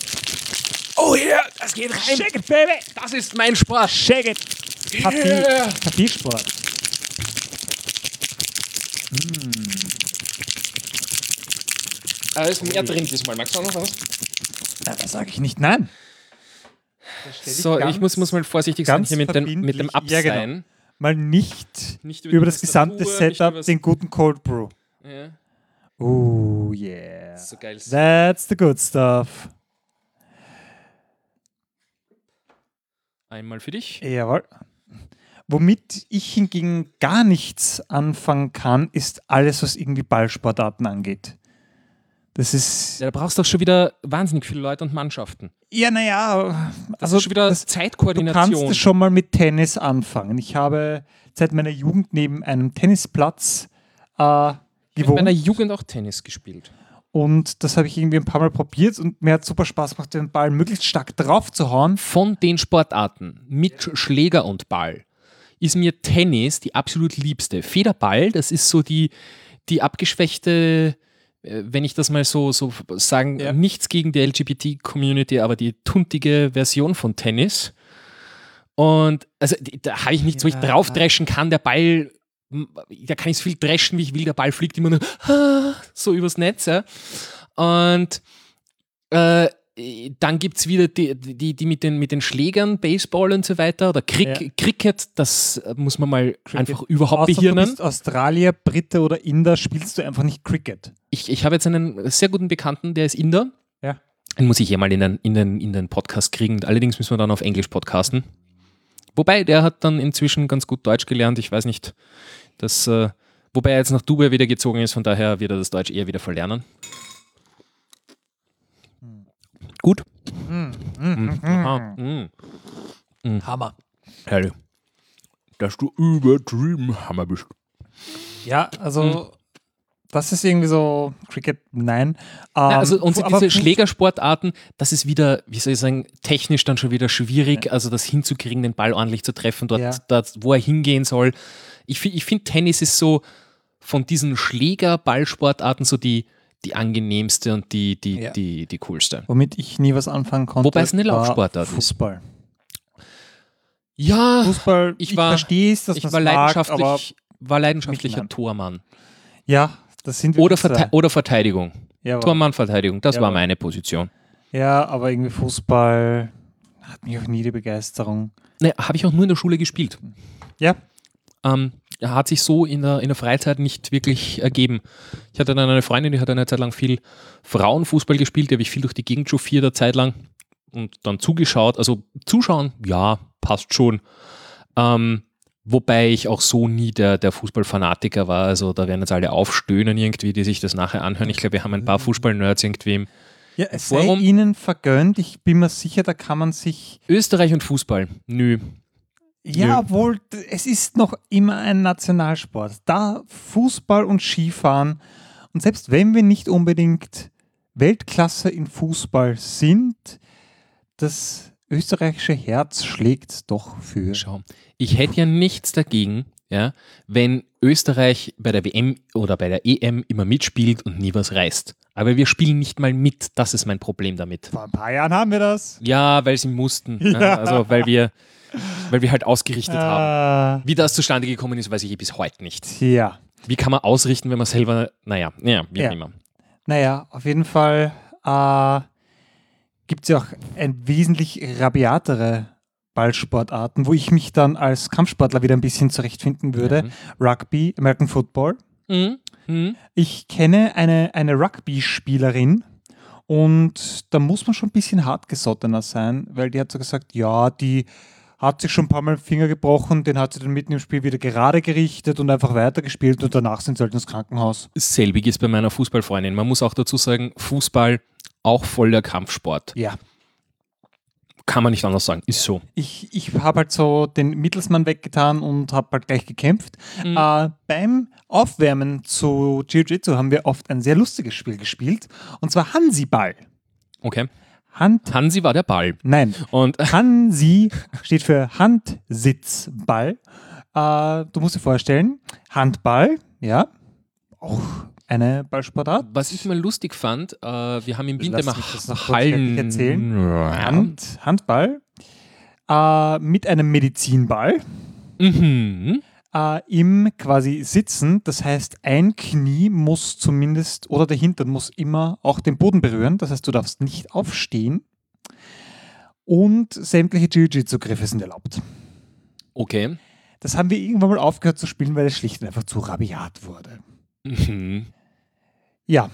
das geht rein. Shake it, baby! Das ist mein Sport. Shake it! Kaffee, Yeah. Kaffeesport. Da ist mehr drin diesmal. Magst du auch noch was? Na, das sage ich nicht, nein. Da stell So, ich muss, muss mal vorsichtig sein ganz hier mit, den, mit dem verbindlich- ja, genau. Absein. mal nicht Nicht über die das gesamte Setup den guten Cold Brew. Ja, Oh yeah. so geil. That's the good stuff. Einmal für dich. Jawohl. Womit ich hingegen gar nichts anfangen kann, ist alles, was irgendwie Ballsportarten angeht. Das ist. Ja, da brauchst du doch schon wieder wahnsinnig viele Leute und Mannschaften. Ja, naja, also ist schon wieder das, du Zeitkoordination. kannst schon mal mit Tennis anfangen. Ich habe seit meiner Jugend neben einem Tennisplatz äh, ich habe in gewohnt. meiner Jugend auch Tennis gespielt. Und das habe ich irgendwie ein paar Mal probiert und mir hat super Spaß gemacht, den Ball möglichst stark drauf zu hauen. Von den Sportarten mit Schläger und Ball ist mir Tennis die absolut liebste. Federball, das ist so die, die abgeschwächte, äh, wenn ich das mal so, so sagen, Ja. nichts gegen die LGBT-Community, aber die tuntige Version von Tennis. Und also da habe ich nichts, wo ich Ja. draufdreschen kann. Der Ball, da kann ich so viel dreschen, wie ich will. Der Ball fliegt immer nur ah, so übers Netz. Ja. Und äh, dann gibt es wieder die, die, die mit, den, mit den Schlägern, Baseball und so weiter, oder Crick, Ja. Cricket, das muss man mal Cricket. einfach überhaupt Außer du behirnen. bist Australier, Brite oder Inder, spielst du einfach nicht Cricket. Ich, ich habe jetzt einen sehr guten Bekannten, der ist Inder. Ja. Den muss ich eh mal in den, in, den, in den Podcast kriegen. Allerdings müssen wir dann auf Englisch podcasten. Wobei, der hat dann inzwischen ganz gut Deutsch gelernt. Ich weiß nicht, dass, äh, wobei er jetzt nach Dubai wieder gezogen ist, von daher wird er das Deutsch eher wieder verlernen. Gut. Hm, Mhm. Aha. Mhm. Hammer. Herrlich. Dass du übertrieben Hammer bist. Ja, also Hm. das ist irgendwie so Cricket, nein. Ja, Ähm, also und diese Schlägersportarten, das ist wieder, wie soll ich sagen, technisch dann schon wieder schwierig, also das hinzukriegen, den Ball ordentlich zu treffen, dort, Ja. dort wo er hingehen soll. Ich, ich finde, Tennis ist so von diesen Schläger-Ballsportarten so die, die angenehmste und die, die, Ja. die, die coolste. Womit ich nie was anfangen konnte. Wobei es eine Laufsportart ist. Fußball. Ja, Fußball, ich ich, war- verstehe es, dass ich war mag, aber leidenschaftlich, war leidenschaftlicher. Tormann. ja, das sind wir Oder. Verte oder Verteidigung. Ja, Tormann, Verteidigung, das Ja, war meine Position. ja, aber irgendwie Fußball hat mich auch nie die Begeisterung. Ne, habe ich auch nur in der Schule gespielt. Ja, ähm, hat sich so in der, in der Freizeit nicht wirklich ergeben. Ich hatte dann eine Freundin, die hat eine Zeit lang viel Frauenfußball gespielt, die habe ich viel durch die Gegend chauffiert, eine Zeit lang und dann zugeschaut. Also zuschauen, ja, passt schon. Ähm, wobei ich auch so nie der, der Fußballfanatiker war. Also da werden jetzt alle aufstöhnen irgendwie, die sich das nachher anhören. Ich glaube, wir haben ein paar Fußballnerds irgendwie im ja es sei ihnen vergönnt. Ich bin mir sicher, da kann man sich Österreich und Fußball. Nö. Ja, Nö. obwohl es ist noch immer ein Nationalsport. Da Fußball und Skifahren und selbst wenn wir nicht unbedingt Weltklasse in Fußball sind, das österreichische Herz schlägt doch für. Schau, ich hätte ja nichts dagegen, ja, wenn Österreich bei der WM oder bei der EM immer mitspielt und nie was reißt. Aber wir spielen nicht mal mit. Das ist mein Problem damit. Vor ein paar Jahren haben wir das. Ja, weil sie mussten. Ja. Ja. Also weil wir, weil wir halt ausgerichtet haben. Äh, Wie das zustande gekommen ist, weiß ich eh bis heute nicht. tja. Wie kann man ausrichten, wenn man selber, naja, ja, wie Ja. immer. Naja, auf jeden Fall äh, gibt es ja auch ein wesentlich rabiatere Ballsportarten, wo ich mich dann als Kampfsportler wieder ein bisschen zurechtfinden würde. Rugby, American Football. Mhm. Mhm. Ich kenne eine, eine Rugby-Spielerin und da muss man schon ein bisschen hartgesottener sein, weil die hat so gesagt, ja, die hat sich schon ein paar Mal den Finger gebrochen, den hat sie dann mitten im Spiel wieder gerade gerichtet und einfach weitergespielt und danach sind sie halt ins Krankenhaus. Selbig ist bei meiner Fußballfreundin. Man muss auch dazu sagen, Fußball auch voll der Kampfsport. Ja, Kann man nicht anders sagen. Ist so. ich, ich habe halt so den Mittelsmann weggetan und habe halt gleich gekämpft. Mhm. Äh, beim Aufwärmen zu Jiu-Jitsu haben wir oft ein sehr lustiges Spiel gespielt und zwar Hansi-Ball. Okay. Hand, Hansi war der Ball. nein, Und Hansi steht für Handsitzball. Äh, du musst dir vorstellen, Handball, ja, auch eine Ballsportart. was ich mal lustig fand, äh, wir haben im Winter immer kurz Hallen. erzählen. Hand, Handball äh, mit einem Medizinball Mhm. Äh, im quasi Sitzen. Das heißt, ein Knie muss zumindest oder der Hintern muss immer auch den Boden berühren. Das heißt, du darfst nicht aufstehen. Und sämtliche Jiu-Jitsu-Griffe sind erlaubt. Okay. Das haben wir irgendwann mal aufgehört zu spielen, weil es schlicht und einfach zu rabiat wurde. Mhm. Ja,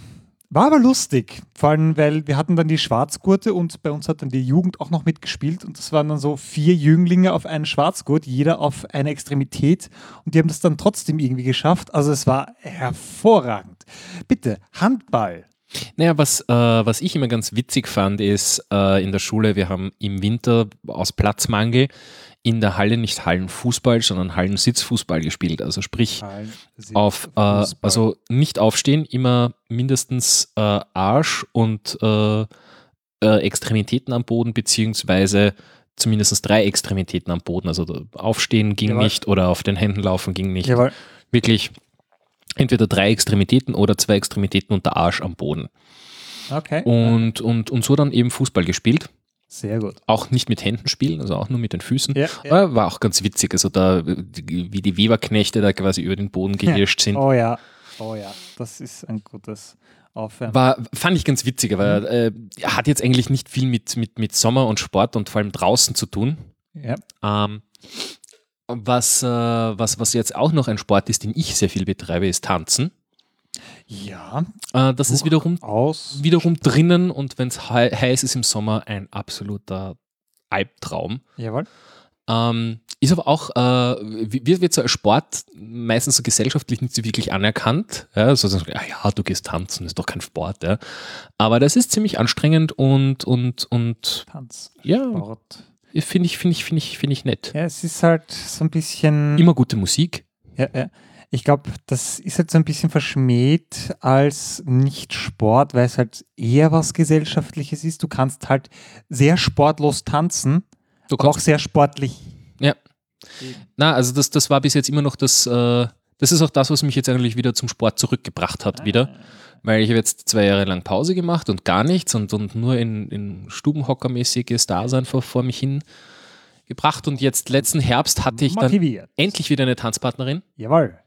War aber lustig, vor allem, weil wir hatten dann die Schwarzgurte und bei uns hat dann die Jugend auch noch mitgespielt und das waren dann so vier Jünglinge auf einen Schwarzgurt, jeder auf eine Extremität und die haben das dann trotzdem irgendwie geschafft. Also es war hervorragend. Bitte, Handball. Naja, was, äh, was ich immer ganz witzig fand, ist äh, in der Schule, wir haben im Winter aus Platzmangel in der Halle nicht Hallenfußball, sondern Hallensitzfußball gespielt. Also sprich, auf, äh, also nicht aufstehen, immer mindestens äh, Arsch und äh, äh, Extremitäten am Boden, beziehungsweise zumindest drei Extremitäten am Boden. Also aufstehen ging Jawohl. nicht oder auf den Händen laufen ging nicht. Jawohl. Wirklich entweder drei Extremitäten oder zwei Extremitäten und der Arsch am Boden. Okay. Und, und, und so dann eben Fußball gespielt. Sehr gut. Auch nicht mit Händen spielen, also auch nur mit den Füßen. Ja, ja. War auch ganz witzig, also da, wie die Weberknechte da quasi über den Boden gehirscht sind. Oh ja, oh ja, das ist ein gutes Aufwärmen. War, fand ich ganz witzig, aber mhm. äh, hat jetzt eigentlich nicht viel mit, mit, mit Sommer und Sport und vor allem draußen zu tun. Ja. Ähm, was, äh, was, was jetzt auch noch ein Sport ist, den ich sehr viel betreibe, ist Tanzen. Ja. Äh, das ist wiederum, aus. wiederum drinnen und wenn es he heiß ist im Sommer, ein absoluter Albtraum. Jawohl. Ähm, ist aber auch, äh, wird, wird so als Sport meistens so gesellschaftlich nicht so wirklich anerkannt. Ja, so, so, ja, ja, du gehst tanzen, ist doch kein Sport. Ja. Aber das ist ziemlich anstrengend und, und, und Tanz. Ja. Sport. Finde ich, finde ich, finde ich, finde ich nett. Ja, es ist halt so ein bisschen. Immer gute Musik. Ja, ja ich glaube, das ist halt so ein bisschen verschmäht als nicht Sport, weil es halt eher was Gesellschaftliches ist. Du kannst halt sehr sportlos tanzen, du aber auch sehr sportlich. Ja. Na, also das, das war bis jetzt immer noch das, äh, das ist auch das, was mich jetzt eigentlich wieder zum Sport zurückgebracht hat, ah. wieder. Weil ich habe jetzt zwei Jahre lang Pause gemacht und gar nichts und, und nur in, in Stubenhockermäßiges Dasein vor, vor mich hin gebracht. Und jetzt letzten Herbst hatte ich dann Motiviert. endlich wieder eine Tanzpartnerin. Jawohl.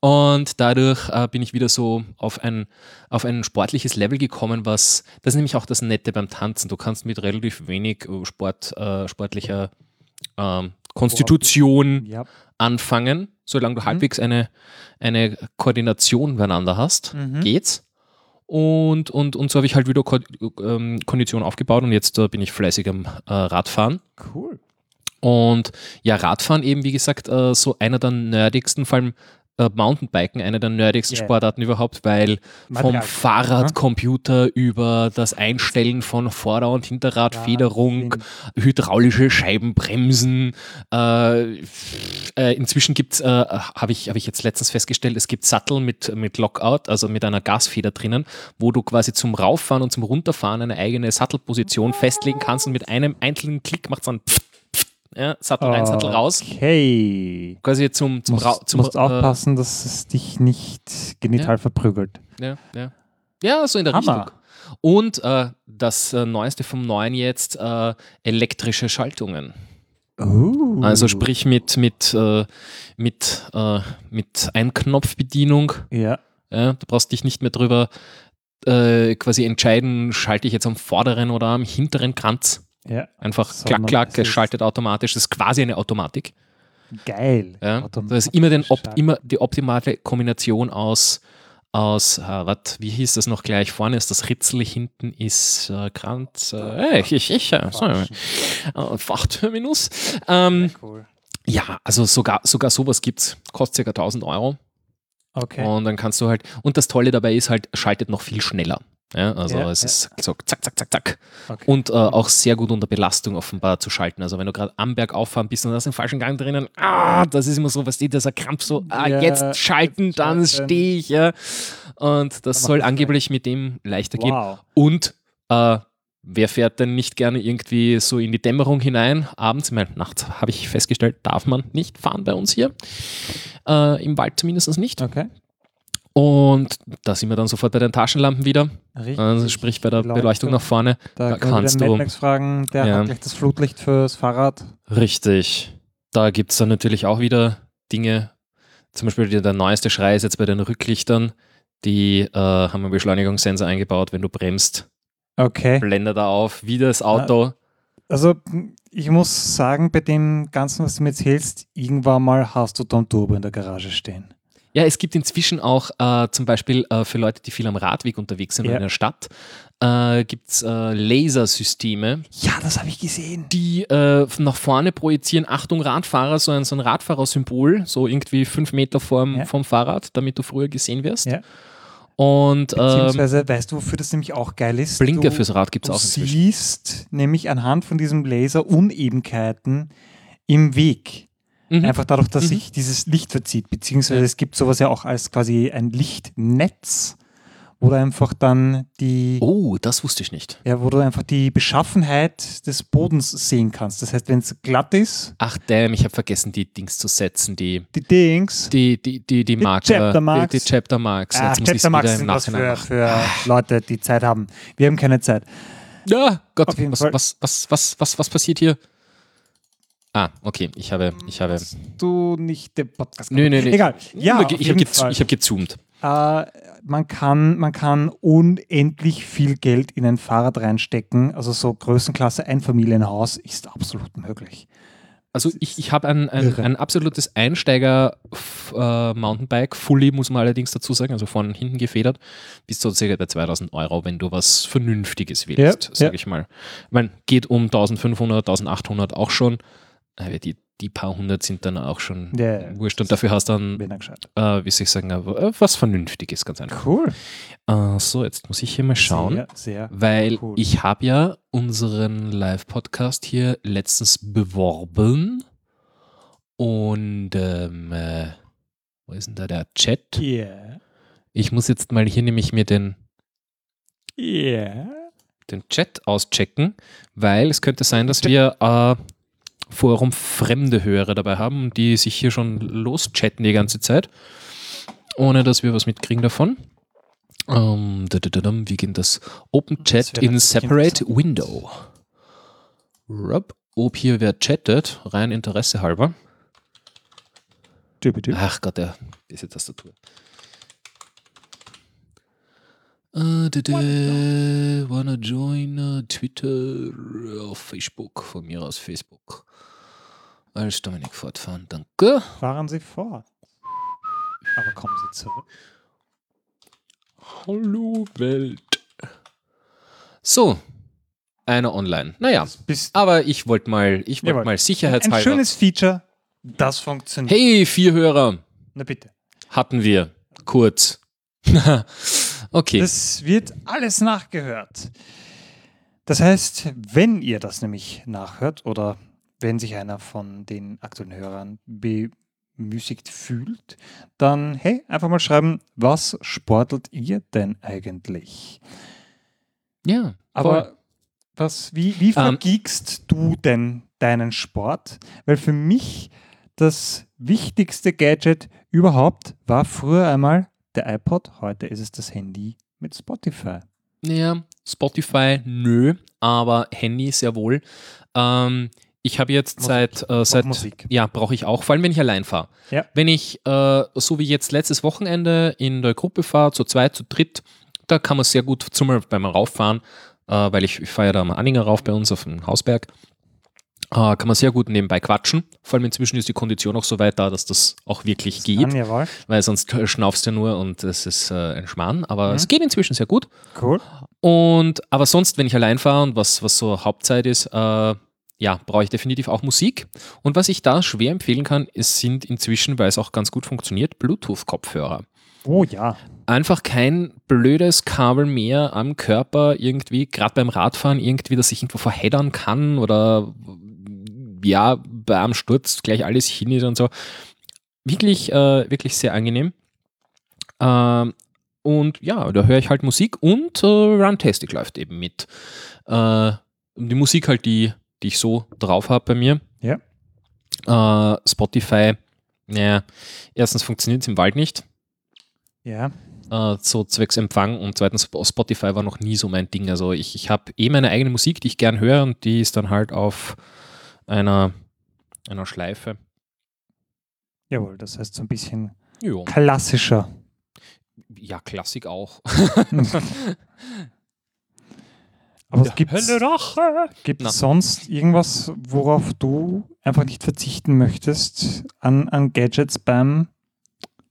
Und dadurch äh, bin ich wieder so auf ein, auf ein sportliches Level gekommen, was, das ist nämlich auch das Nette beim Tanzen. Du kannst mit relativ wenig äh, Sport, äh, sportlicher ähm, Konstitution ja. anfangen, solange du mhm. halbwegs eine, eine Koordination beieinander hast, mhm. geht's. Und, und, und so habe ich halt wieder Ko ähm, Kondition aufgebaut und jetzt äh, bin ich fleißig am äh, Radfahren. Cool. Und ja, Radfahren eben, wie gesagt, äh, so einer der nerdigsten, vor allem äh, Mountainbiken eine der nerdigsten yeah. Sportarten überhaupt, weil vom Fahrradcomputer ja. über das Einstellen von Vorder- und Hinterradfederung, ja, hydraulische Scheibenbremsen. Äh, äh, inzwischen gibt es, äh, habe ich, hab ich jetzt letztens festgestellt, es gibt Sattel mit, mit Lockout, also mit einer Gasfeder drinnen, wo du quasi zum Rauffahren und zum Runterfahren eine eigene Sattelposition festlegen kannst und mit einem einzelnen Klick macht es dann pft, ja, Sattel rein, Sattel raus. Okay. Quasi zum, zum, musst, zum musst äh, aufpassen, dass es dich nicht genital ja. verprügelt. Ja, ja. Ja, so in der Hammer. Richtung. Und äh, das äh, Neueste vom Neuen jetzt, äh, elektrische Schaltungen. Oh. Also sprich mit, mit, äh, mit, äh, mit Einknopfbedienung. Ja. ja. Du brauchst dich nicht mehr drüber quasi entscheiden, schalte ich jetzt am vorderen oder am hinteren Kranz. Ja. Einfach klack, klack, es schaltet automatisch. Das ist quasi eine Automatik. Geil. Ja. Das ist immer, den, op, immer die optimale Kombination aus, aus äh, wat, wie hieß das noch gleich? Vorne ist das Ritzel, hinten ist äh, Kranz. Äh, ich, ich, ich, äh, sorry. Äh, Fachterminus. Ähm, cool. Ja, also sogar, sogar sowas gibt es. Kostet ca. 1000 Euro. Okay. Und dann kannst du halt, und das Tolle dabei ist halt, schaltet noch viel schneller. Ja, also ja, es ja. ist so zack, zack, zack, zack. Okay. Und äh, auch sehr gut unter Belastung offenbar zu schalten. Also wenn du gerade am Berg auffahren bist und hast den falschen Gang drinnen, ah, das ist immer so, was steht, dieser Krampf so, ah, ja, jetzt schalten, dann stehe ich. Ja. Und das soll angeblich mit dem leichter wow. gehen. Und äh, wer fährt denn nicht gerne irgendwie so in die Dämmerung hinein? Abends, ich meine, nachts habe ich festgestellt, darf man nicht fahren bei uns hier. Äh, Im Wald zumindest nicht. Okay. Und da sind wir dann sofort bei den Taschenlampen wieder. Richtig. Also sprich bei der Beleuchtung, Beleuchtung nach vorne. Da, da kannst du. fragen, der ja. hat gleich das Flutlicht fürs Fahrrad. Richtig. Da gibt es dann natürlich auch wieder Dinge. Zum Beispiel der neueste Schrei ist jetzt bei den Rücklichtern. Die äh, haben einen Beschleunigungssensor eingebaut, wenn du bremst. Okay. Blendet da auf, wie das Auto. Also ich muss sagen, bei dem Ganzen, was du mir erzählst, irgendwann mal hast du Tom Turbo in der Garage stehen. Ja, es gibt inzwischen auch äh, zum Beispiel äh, für Leute, die viel am Radweg unterwegs sind Ja. in der Stadt, äh, gibt es äh, Lasersysteme, Ja, das habe ich gesehen. die äh, nach vorne projizieren, Achtung Radfahrer, so ein, so ein Radfahrersymbol, so irgendwie fünf Meter vorm, Ja. vom Fahrrad, damit du früher gesehen wirst. Ja. Und ähm, Beziehungsweise, weißt du, wofür das nämlich auch geil ist? Blinker du, fürs Rad gibt es Du auch inzwischen. siehst nämlich anhand von diesem Laser Unebenheiten im Weg. Mhm. Einfach dadurch, dass Mhm. sich dieses Licht verzieht. Beziehungsweise Ja. es gibt sowas ja auch als quasi ein Lichtnetz, wo du einfach dann die, Oh, das wusste ich nicht. ja, wo du einfach die Beschaffenheit des Bodens sehen kannst. Das heißt, wenn es glatt ist, Ach damn, ich habe vergessen, die Dings zu setzen, die, die Dings, die, die, die, die Marker, Chapter Marks. Die, die Chapter Marks. ah, Jetzt muss Chapter Marks sind was für, für Leute, die Zeit haben. Wir haben keine Zeit. Ja, Gott, was, was, was, was, was, was passiert hier? Ah, okay, ich habe, ich habe, Hast du nicht den Podcast Nö, nö, nö. Egal. Ja, ich habe ich hab gezoomt. Äh, man, kann, man kann unendlich viel Geld in ein Fahrrad reinstecken. Also so Größenklasse Einfamilienhaus ist absolut möglich. Also ich, ich habe ein, ein, ein absolutes Einsteiger-Mountainbike, fully muss man allerdings dazu sagen, also von hinten gefedert, bis zu ca. bei 2000 Euro, wenn du was Vernünftiges willst, Ja, sage ja. ich mal. Ich meine, geht um 1500, 1800 auch schon, die, die paar hundert sind dann auch schon ja. wurscht und dafür hast du dann, äh, wie soll ich sagen, äh, was Vernünftiges, ganz einfach. Cool. Äh, so, jetzt muss ich hier mal schauen. Sehr, sehr. Weil Cool. ich habe ja unseren Live-Podcast hier letztens beworben und ähm, äh, wo ist denn da der Chat? Yeah. Ich muss jetzt mal hier nämlich mir den, Yeah. den Chat auschecken, weil es könnte sein, dass wir äh, Forum fremde Hörer dabei haben, die sich hier schon loschatten die ganze Zeit, ohne dass wir was mitkriegen davon. Ähm, wie geht das? Open Das Chat wäre in Separate. Window. Rob, ob hier wer chattet, rein Interesse halber. Ach Gott, der, diese Tastatur. Äh, da, da, wanna join äh, Twitter auf Facebook, von mir aus Facebook. Als Dominik fortfahren, danke. Fahren Sie fort. Aber kommen Sie zurück. Hallo Welt. So, einer online. Naja, aber ich wollte mal, ich wollte mal ein sicherheitshalber. schönes Feature, das funktioniert. Hey, vier Hörer Na bitte. hatten wir. Kurz. okay. Das wird alles nachgehört. Das heißt, wenn ihr das nämlich nachhört oder wenn sich einer von den aktuellen Hörern bemüßigt fühlt, dann hey, einfach mal schreiben, was sportelt ihr denn eigentlich? ja, Aber voll. was, wie, wie Ähm, vergiegst du denn deinen Sport? Weil für mich das wichtigste Gadget überhaupt war früher einmal der iPod, heute ist es das Handy mit Spotify. Ja, Spotify, nö, aber Handy sehr wohl. Ähm, ich habe jetzt Musik. seit, äh, seit Musik. ja, brauche ich auch, vor allem wenn ich allein fahre. Ja. Wenn ich, äh, so wie jetzt letztes Wochenende in der Gruppe fahre, zu zweit, zu dritt, da kann man sehr gut, zumal beim Rauffahren, äh, weil ich, ich fahre ja da am Anhänger rauf bei uns auf dem Hausberg, äh, kann man sehr gut nebenbei quatschen. Vor allem inzwischen ist die Kondition auch so weit da, dass das auch wirklich geht, An, weil sonst schnaufst du ja nur und das ist äh, ein Schmarrn. Aber Mhm. es geht inzwischen sehr gut. Cool. Und aber sonst, wenn ich allein fahre und was, was so Hauptzeit ist, äh, ja, brauche ich definitiv auch Musik. Und was ich da schwer empfehlen kann, es sind inzwischen, weil es auch ganz gut funktioniert, Bluetooth-Kopfhörer. Oh ja. Einfach kein blödes Kabel mehr am Körper irgendwie, gerade beim Radfahren irgendwie, dass ich irgendwo verheddern kann oder ja, beim Sturz gleich alles hin ist und so. Wirklich, äh, wirklich sehr angenehm. Ähm, und ja, da höre ich halt Musik und äh, Runtastic läuft eben mit. Äh, die Musik halt, die, die ich so drauf habe bei mir. Ja. Äh, Spotify, naja, erstens funktioniert es im Wald nicht, Ja. äh, so zwecks Empfang und zweitens Spotify war noch nie so mein Ding. Also ich, ich habe eh meine eigene Musik, die ich gern höre und die ist dann halt auf einer, einer Schleife. Jawohl, das heißt so ein bisschen Jo. klassischer. Ja, Klassik auch. Aber Ja, gibt es. Gibt sonst irgendwas, worauf du einfach nicht verzichten möchtest an, an Gadgets beim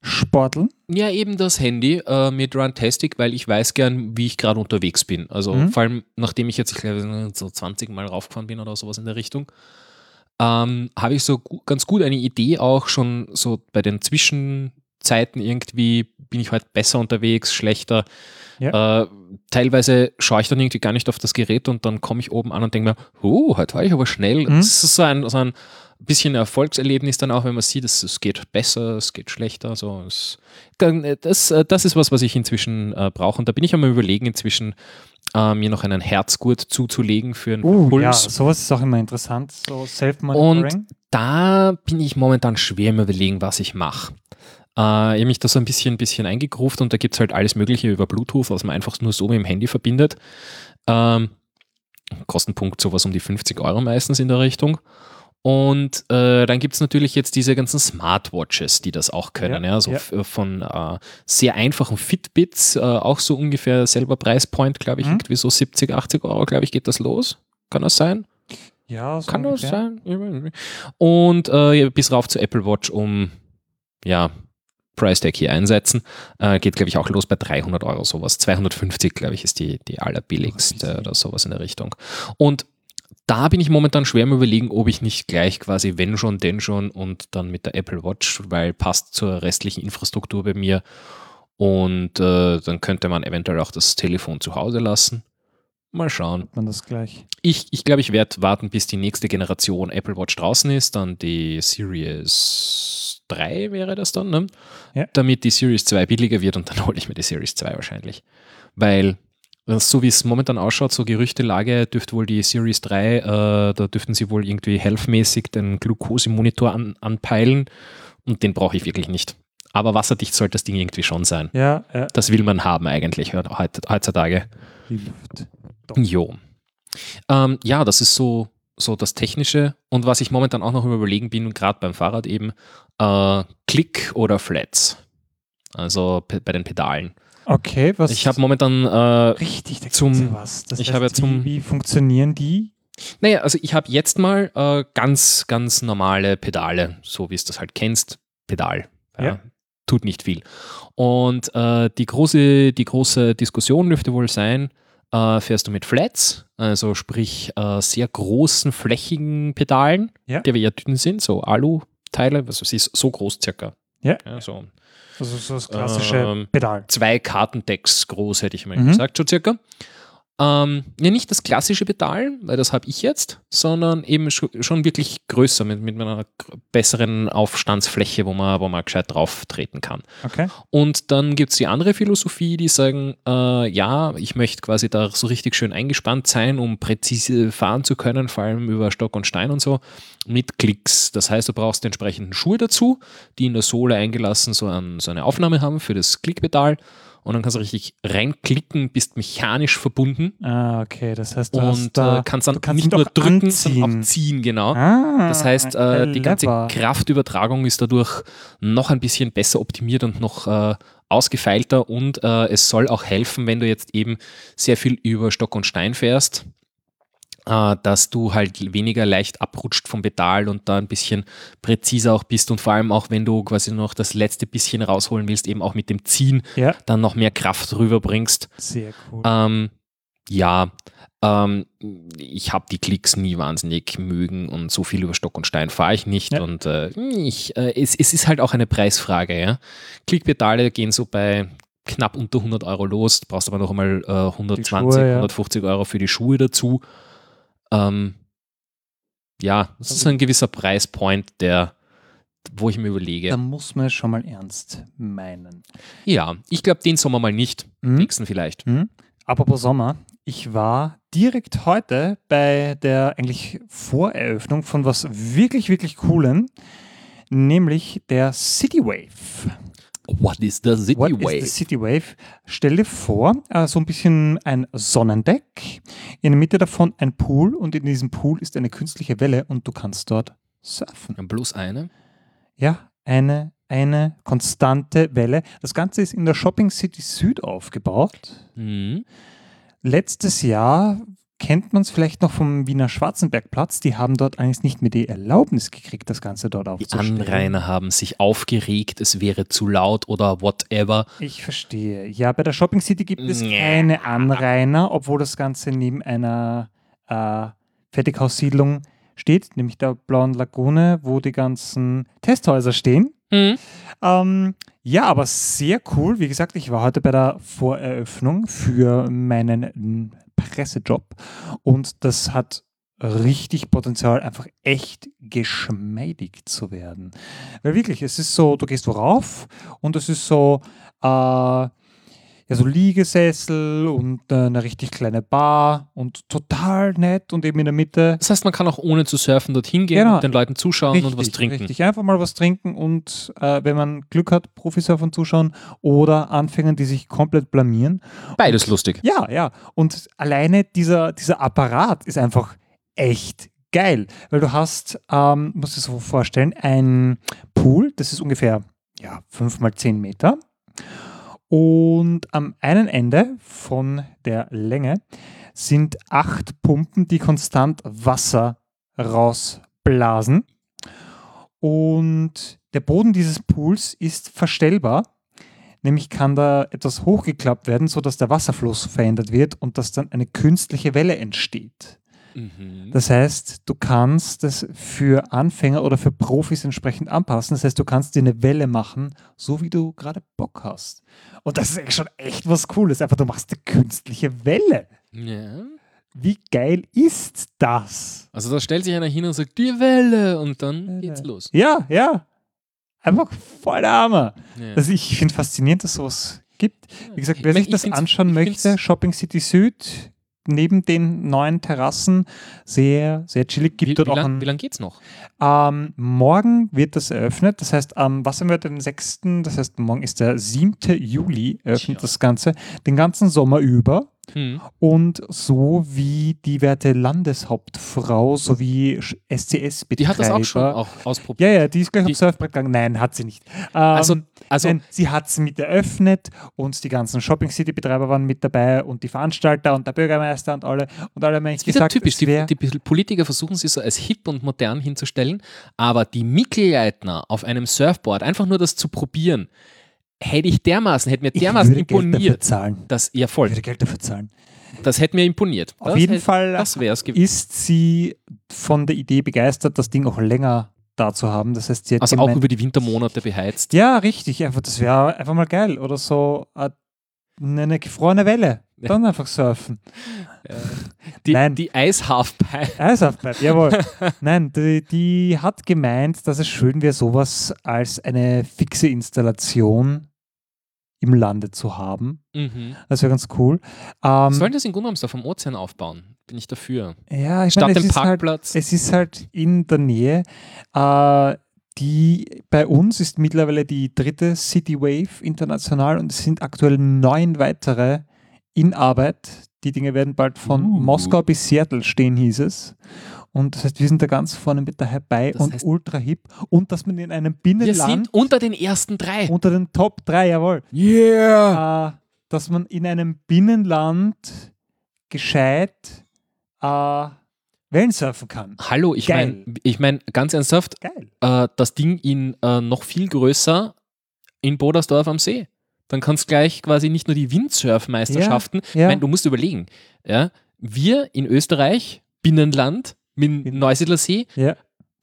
Sporteln? Ja, eben das Handy äh, mit Runtastic, weil ich weiß gern, wie ich gerade unterwegs bin. Also Mhm. vor allem, nachdem ich jetzt, ich glaube, so 20 Mal raufgefahren bin oder sowas in der Richtung, ähm, habe ich so gu ganz gut eine Idee auch schon so bei den Zwischenzeiten irgendwie, bin ich heute besser unterwegs, schlechter. Äh, teilweise schaue ich dann irgendwie gar nicht auf das Gerät und dann komme ich oben an und denke mir, oh, heute war ich aber schnell. Mhm. Das ist so ein, so ein bisschen Erfolgserlebnis dann auch, wenn man sieht, es, es geht besser, es geht schlechter. So. Es, das, äh, das ist was, was ich inzwischen äh, brauche. Und da bin ich am überlegen, inzwischen äh, mir noch einen Herzgurt zuzulegen für einen Uh, ja, Puls. sowas ist auch immer interessant. So Self-Monitoring. Da bin ich momentan schwer im Überlegen, was ich mache. Äh, ich habe mich da so ein bisschen, bisschen eingegruft und da gibt es halt alles Mögliche über Bluetooth, was man einfach nur so mit dem Handy verbindet. Ähm, Kostenpunkt sowas um die 50 Euro meistens in der Richtung. Und äh, dann gibt es natürlich jetzt diese ganzen Smartwatches, die das auch können. Ja, Ja, so ja. f- von äh, sehr einfachen Fitbits, äh, auch so ungefähr selber Preispoint, glaube ich, Mhm. irgendwie so 70, 80 Euro, glaube ich, geht das los. Kann das sein? Ja, so Kann das ungefähr. sein? Und äh, bis rauf zu Apple Watch um, ja, Price Tag hier einsetzen. Äh, geht, glaube ich, auch los bei 300 Euro sowas. 250, glaube ich, ist die, die allerbilligste oder sowas in der Richtung. Und da bin ich momentan schwer im Überlegen, ob ich nicht gleich quasi, wenn schon, denn schon und dann mit der Apple Watch, weil passt zur restlichen Infrastruktur bei mir. Und äh, dann könnte man eventuell auch das Telefon zu Hause lassen. Mal schauen. Hat man das gleich. Ich, ich glaube, ich werde warten, bis die nächste Generation Apple Watch draußen ist, dann die Series 3 wäre das dann, ne? Ja. damit die Series 2 billiger wird und dann hole ich mir die Series 2 wahrscheinlich. Weil, so wie es momentan ausschaut, so Gerüchtelage, dürfte wohl die Series 3, äh, da dürften sie wohl irgendwie healthmäßig den Glukosemonitor an, anpeilen und den brauche ich wirklich nicht. Aber wasserdicht sollte das Ding irgendwie schon sein. Ja, ja. Das will man haben eigentlich heut- heutzutage. Jo. Ähm, ja, das ist so, so das Technische. Und was ich momentan auch noch im Überlegen bin, gerade beim Fahrrad eben, äh, Klick oder Flats. Also bei den Pedalen. Okay, was? Ich habe momentan, äh, richtig, da zum- was. Das ich habe ja zum- wie, wie funktionieren die? naja, also ich habe jetzt mal äh, ganz, ganz normale Pedale, so wie es das halt kennst. Pedal. Ja. Tut nicht viel. Und äh, die, große, die große Diskussion dürfte wohl sein, äh, fährst du mit Flats, also sprich äh, sehr großen, flächigen Pedalen, Ja. die aber eher dünn sind, so Alu-Teile, also sie ist so groß circa. Ja. so Also so das klassische Ähm, Pedal. zwei Kartendecks groß, hätte ich mal Mhm. gesagt, so circa. Ähm, ja, nicht das klassische Pedal, weil das habe ich jetzt, sondern eben scho- schon wirklich größer, mit, mit einer besseren Aufstandsfläche, wo man, wo man gescheit drauf treten kann. Okay. Und dann gibt es die andere Philosophie, die sagen, äh, ja, ich möchte quasi da so richtig schön eingespannt sein, um präzise fahren zu können, vor allem über Stock und Stein und so, mit Klicks. Das heißt, du brauchst die entsprechenden Schuhe dazu, die in der Sohle eingelassen so, ein, so eine Aufnahme haben für das Klickpedal. Und dann kannst du richtig reinklicken, bist mechanisch verbunden Ah, okay. Das heißt, du hast und da, äh, kannst dann kannst nicht nur drücken, anziehen. sondern auch ziehen, genau. Ah, Das heißt, äh, die ganze. Kraftübertragung ist dadurch noch ein bisschen besser optimiert und noch äh, ausgefeilter und äh, es soll auch helfen, wenn du jetzt eben sehr viel über Stock und Stein fährst, äh, dass du halt weniger leicht abrutscht vom Pedal und da ein bisschen präziser auch bist und vor allem auch, wenn du quasi noch das letzte bisschen rausholen willst, eben auch mit dem Ziehen Ja, dann noch mehr Kraft rüberbringst. sehr cool. Ähm, ja, ähm, ich habe die Klicks nie wahnsinnig mögen und so viel über Stock und Stein fahre ich nicht. Ja. Und äh, ich, äh, es, es ist halt auch eine Preisfrage. Ja? Klickpedale gehen so bei knapp unter 100 Euro los, du brauchst aber noch einmal äh, 120, Schuhe, ja. 150 Euro für die Schuhe dazu. Ähm, ja, das ist ein gewisser Preispoint, der, wo ich mir überlege. Da muss man es schon mal ernst meinen. Ja, ich glaube, den Sommer mal nicht, Mhm. nächsten vielleicht. Mhm. Apropos Sommer, ich war direkt heute bei der eigentlich Voreröffnung von was wirklich, wirklich Coolem, nämlich der City Wave. What is the City What Wave? is the City Wave? Stell dir vor, äh, so ein bisschen ein Sonnendeck, in der Mitte davon ein Pool und in diesem Pool ist eine künstliche Welle und du kannst dort surfen. Plus eine. Ja, eine, eine konstante Welle. Das Ganze ist in der Shopping City Süd aufgebaut. Mhm. Letztes Jahr kennt man es vielleicht noch vom Wiener Schwarzenbergplatz. Die haben dort eigentlich nicht mehr die Erlaubnis gekriegt, das Ganze dort Die aufzustellen. Anrainer haben sich aufgeregt, es wäre zu laut oder whatever. Ich verstehe. Ja, bei der Shopping City gibt es Ja. keine Anrainer, obwohl das Ganze neben einer äh, Fertighaussiedlung steht, nämlich der Blauen Lagune, wo die ganzen Testhäuser stehen. Hm. Ähm, ja, aber sehr cool. Wie gesagt, ich war heute bei der Voreröffnung für meinen Pressejob und das hat richtig Potenzial, einfach echt geschmeidig zu werden. Weil wirklich, es ist so, du gehst worauf und es ist so, äh, ja, so Liegesessel und äh, eine richtig kleine Bar und total nett und eben in der Mitte Das heißt, man kann auch ohne zu surfen dorthin gehen, Genau. und den Leuten zuschauen und was Richtig, trinken. Richtig, einfach mal was trinken und äh, wenn man Glück hat, Profisurfern zuschauen oder Anfängern, die sich komplett blamieren. Beides lustig. Ja, ja. Und alleine dieser, dieser Apparat ist einfach echt geil, weil du hast, ähm, musst du dir so vorstellen, ein Pool, das ist ungefähr ja, 5 mal 10 Meter. Und am einen Ende von der Länge sind acht Pumpen, die konstant Wasser rausblasen. Und der Boden dieses Pools ist verstellbar. Nämlich kann da etwas hochgeklappt werden, sodass der Wasserfluss verändert wird und dass dann eine künstliche Welle entsteht. Mhm. Das heißt, du kannst es für Anfänger oder für Profis entsprechend anpassen. Das heißt, du kannst dir eine Welle machen, so wie du gerade Bock hast. Und das ist eigentlich schon echt was Cooles. Einfach, du machst eine künstliche Welle. Ja. Wie geil ist das? Also da stellt sich einer hin und sagt, die Welle und dann Welle. geht's los. Ja, ja. Einfach voll der Hammer. Ja. Also ich finde faszinierend, dass sowas gibt. Wie gesagt, wer Ich sich das anschauen möchte, Shopping City Süd, neben den neuen Terrassen, sehr, sehr chillig. Gibt Wie, dort wie auch lang, ein, wie geht's noch? Ähm, morgen wird das eröffnet. Das heißt, am was haben wir den 6. Das heißt, morgen ist der 7. Juli, eröffnet Tja. das Ganze den ganzen Sommer über. Hm. Und so wie die werte Landeshauptfrau sowie SCS-Betreiber. Die hat das auch schon auch ausprobiert. Ja, ja, die ist gleich aufs Surfbrett gegangen. Nein, hat sie nicht. Ähm, Also, also Nein, sie hat es mit eröffnet und die ganzen Shopping City-Betreiber waren mit dabei und die Veranstalter und der Bürgermeister und alle. Und alle haben eigentlich gesagt, typisch. Die, die Politiker versuchen sie so als hip und modern hinzustellen, aber die Mikkelleitner auf einem Surfboard, einfach nur das zu probieren, hätte ich dermaßen, hätte mir ich dermaßen würde Geld dafür imponiert. zahlen. Das, ja, Ich voll. würde Geld dafür zahlen. Das hätte mir imponiert. Auf das jeden hätte, Fall Das gewesen. ist sie von der Idee begeistert, das Ding auch länger da zu haben. Das heißt, sie hat Also auch gemeint, über die Wintermonate beheizt. ja, richtig, einfach, das wäre einfach mal geil. Oder so eine gefrorene Welle. Dann einfach surfen. Die, Nein. die Eishalfpipe. Eisaufpipe, jawohl. Nein, die, die hat gemeint, dass es schön wäre, sowas als eine fixe Installation im Lande zu haben. Mhm. Das wäre ganz cool. Ähm, Sollen das in Gunamsdorf am Ozean aufbauen? Bin ich dafür. ja, ich Statt meine, es dem ist halt Parkplatz. Es ist halt in der Nähe. Äh, die bei uns ist mittlerweile die dritte City Wave international und es sind aktuell neun weitere in Arbeit. Die Dinge werden bald von Uh. Moskau bis Seattle stehen, hieß es. Und das heißt, wir sind da ganz vorne mit dabei Das und heißt- ultra hip. Und dass man in einem Wir Binnenland sind unter den ersten drei. unter den Top 3, jawohl, Yeah! äh, dass man in einem Binnenland gescheit äh, Wellen surfen kann. Hallo, ich meine, ich mein, ganz ernsthaft, Geil. äh, das Ding in äh, noch viel größer in Bodersdorf am See. Dann kannst du gleich quasi nicht nur die Windsurf-Meisterschaften. Ich Ja. meine, du musst überlegen, ja, wir in Österreich, Binnenland, mit Bin- Neusiedler See, Ja.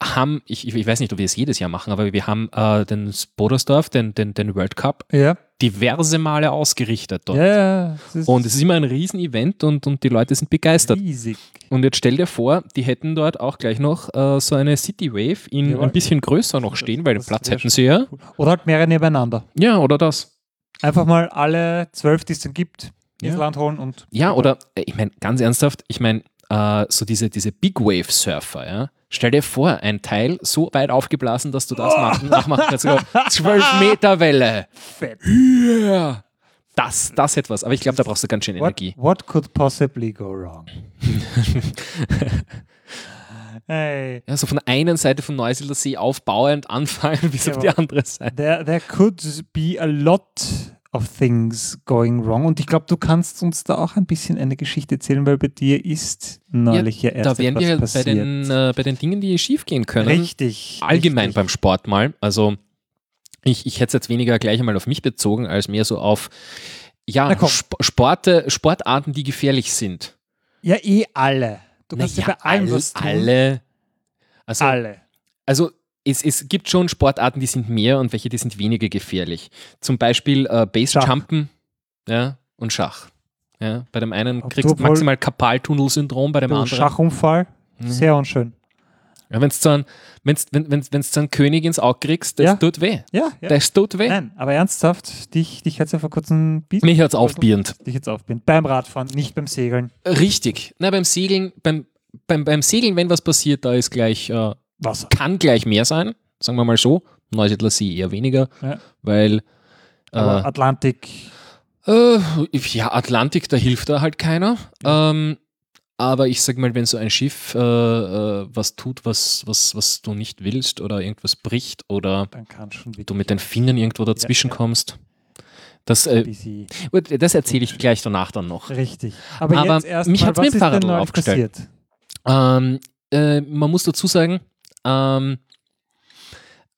haben, ich, ich weiß nicht, ob wir es jedes Jahr machen, aber wir haben äh, den Bodersdorf, den, den, den World Cup, Ja. diverse Male ausgerichtet dort. Ja, ja. Und es ist immer ein Riesen-Event und, und die Leute sind begeistert. riesig. Und jetzt stell dir vor, die hätten dort auch gleich noch äh, so eine City Wave in Jawohl. ein bisschen größer noch stehen, weil den Platz hätten sie ja. Oder halt mehrere nebeneinander. Ja, oder das. Einfach mal alle zwölf, die es dann gibt, ins Ja. Land holen und. Ja, oder äh, ich meine, ganz ernsthaft, ich meine, äh, so diese, diese Big Wave Surfer, ja. Stell dir vor, ein Teil so weit aufgeblasen, dass du das machen, nachmachen kannst. sogar 12 Meter Welle. Fett. Ja. Das, das etwas. Aber ich glaube, da brauchst du ganz schön What, Energie. what could possibly go wrong? hey. Ja, so von der einen Seite vom Neusiedler See aufbauend anfangen bis auf die andere Seite. There, there could be a lot of things going wrong. Und ich glaube, du kannst uns da auch ein bisschen eine Geschichte erzählen, weil bei dir ist neulich ja, erst Da wären wir etwas bei passiert. den, äh, bei den Dingen, die schief gehen können. Richtig. allgemein richtig. beim Sport mal. Also ich, ich hätte es jetzt weniger gleich einmal auf mich bezogen, als mehr so auf ja. Sp Sporte, Sportarten, die gefährlich sind. Ja, eh alle. Du kannst ja, bei allem all- was tun. Alle. Also, Alle. also es, es gibt schon Sportarten, die sind mehr und welche, die sind weniger gefährlich. Zum Beispiel äh, Base-Jumpen ja, und Schach. Ja, bei dem einen Ob kriegst du du maximal Kapaltunnel-Syndrom, bei dem Du, anderen. Schachunfall, Mhm. sehr unschön. Ja, wenn's so ein, wenn's, wenn es wenn, so einen König ins Auge kriegst, das Ja. tut weh. Ja, ja. Das tut weh. Nein, aber ernsthaft, dich, dich hat ja vor kurzem Mich hat's aufbierend. Dich jetzt aufbinden. Beim Radfahren, nicht beim Segeln. Richtig. Na, beim Segeln, beim, beim, beim Segeln, wenn was passiert, da ist gleich, äh, Wasser. kann gleich mehr sein, sagen wir mal so. Neusiedler See eher weniger, Ja. weil äh, Atlantik, äh, ja, Atlantik, da hilft da halt keiner. Ähm, aber ich sag mal, wenn so ein Schiff äh, äh, was tut, was, was, was du nicht willst oder irgendwas bricht oder du mit den Fingern irgendwo dazwischen ja. kommst, das, äh, das erzähle ich gleich danach dann noch. richtig. Aber, Aber mich hat's was mit dem Fahrrad aufgestellt. Ähm, äh, man muss dazu sagen, ähm,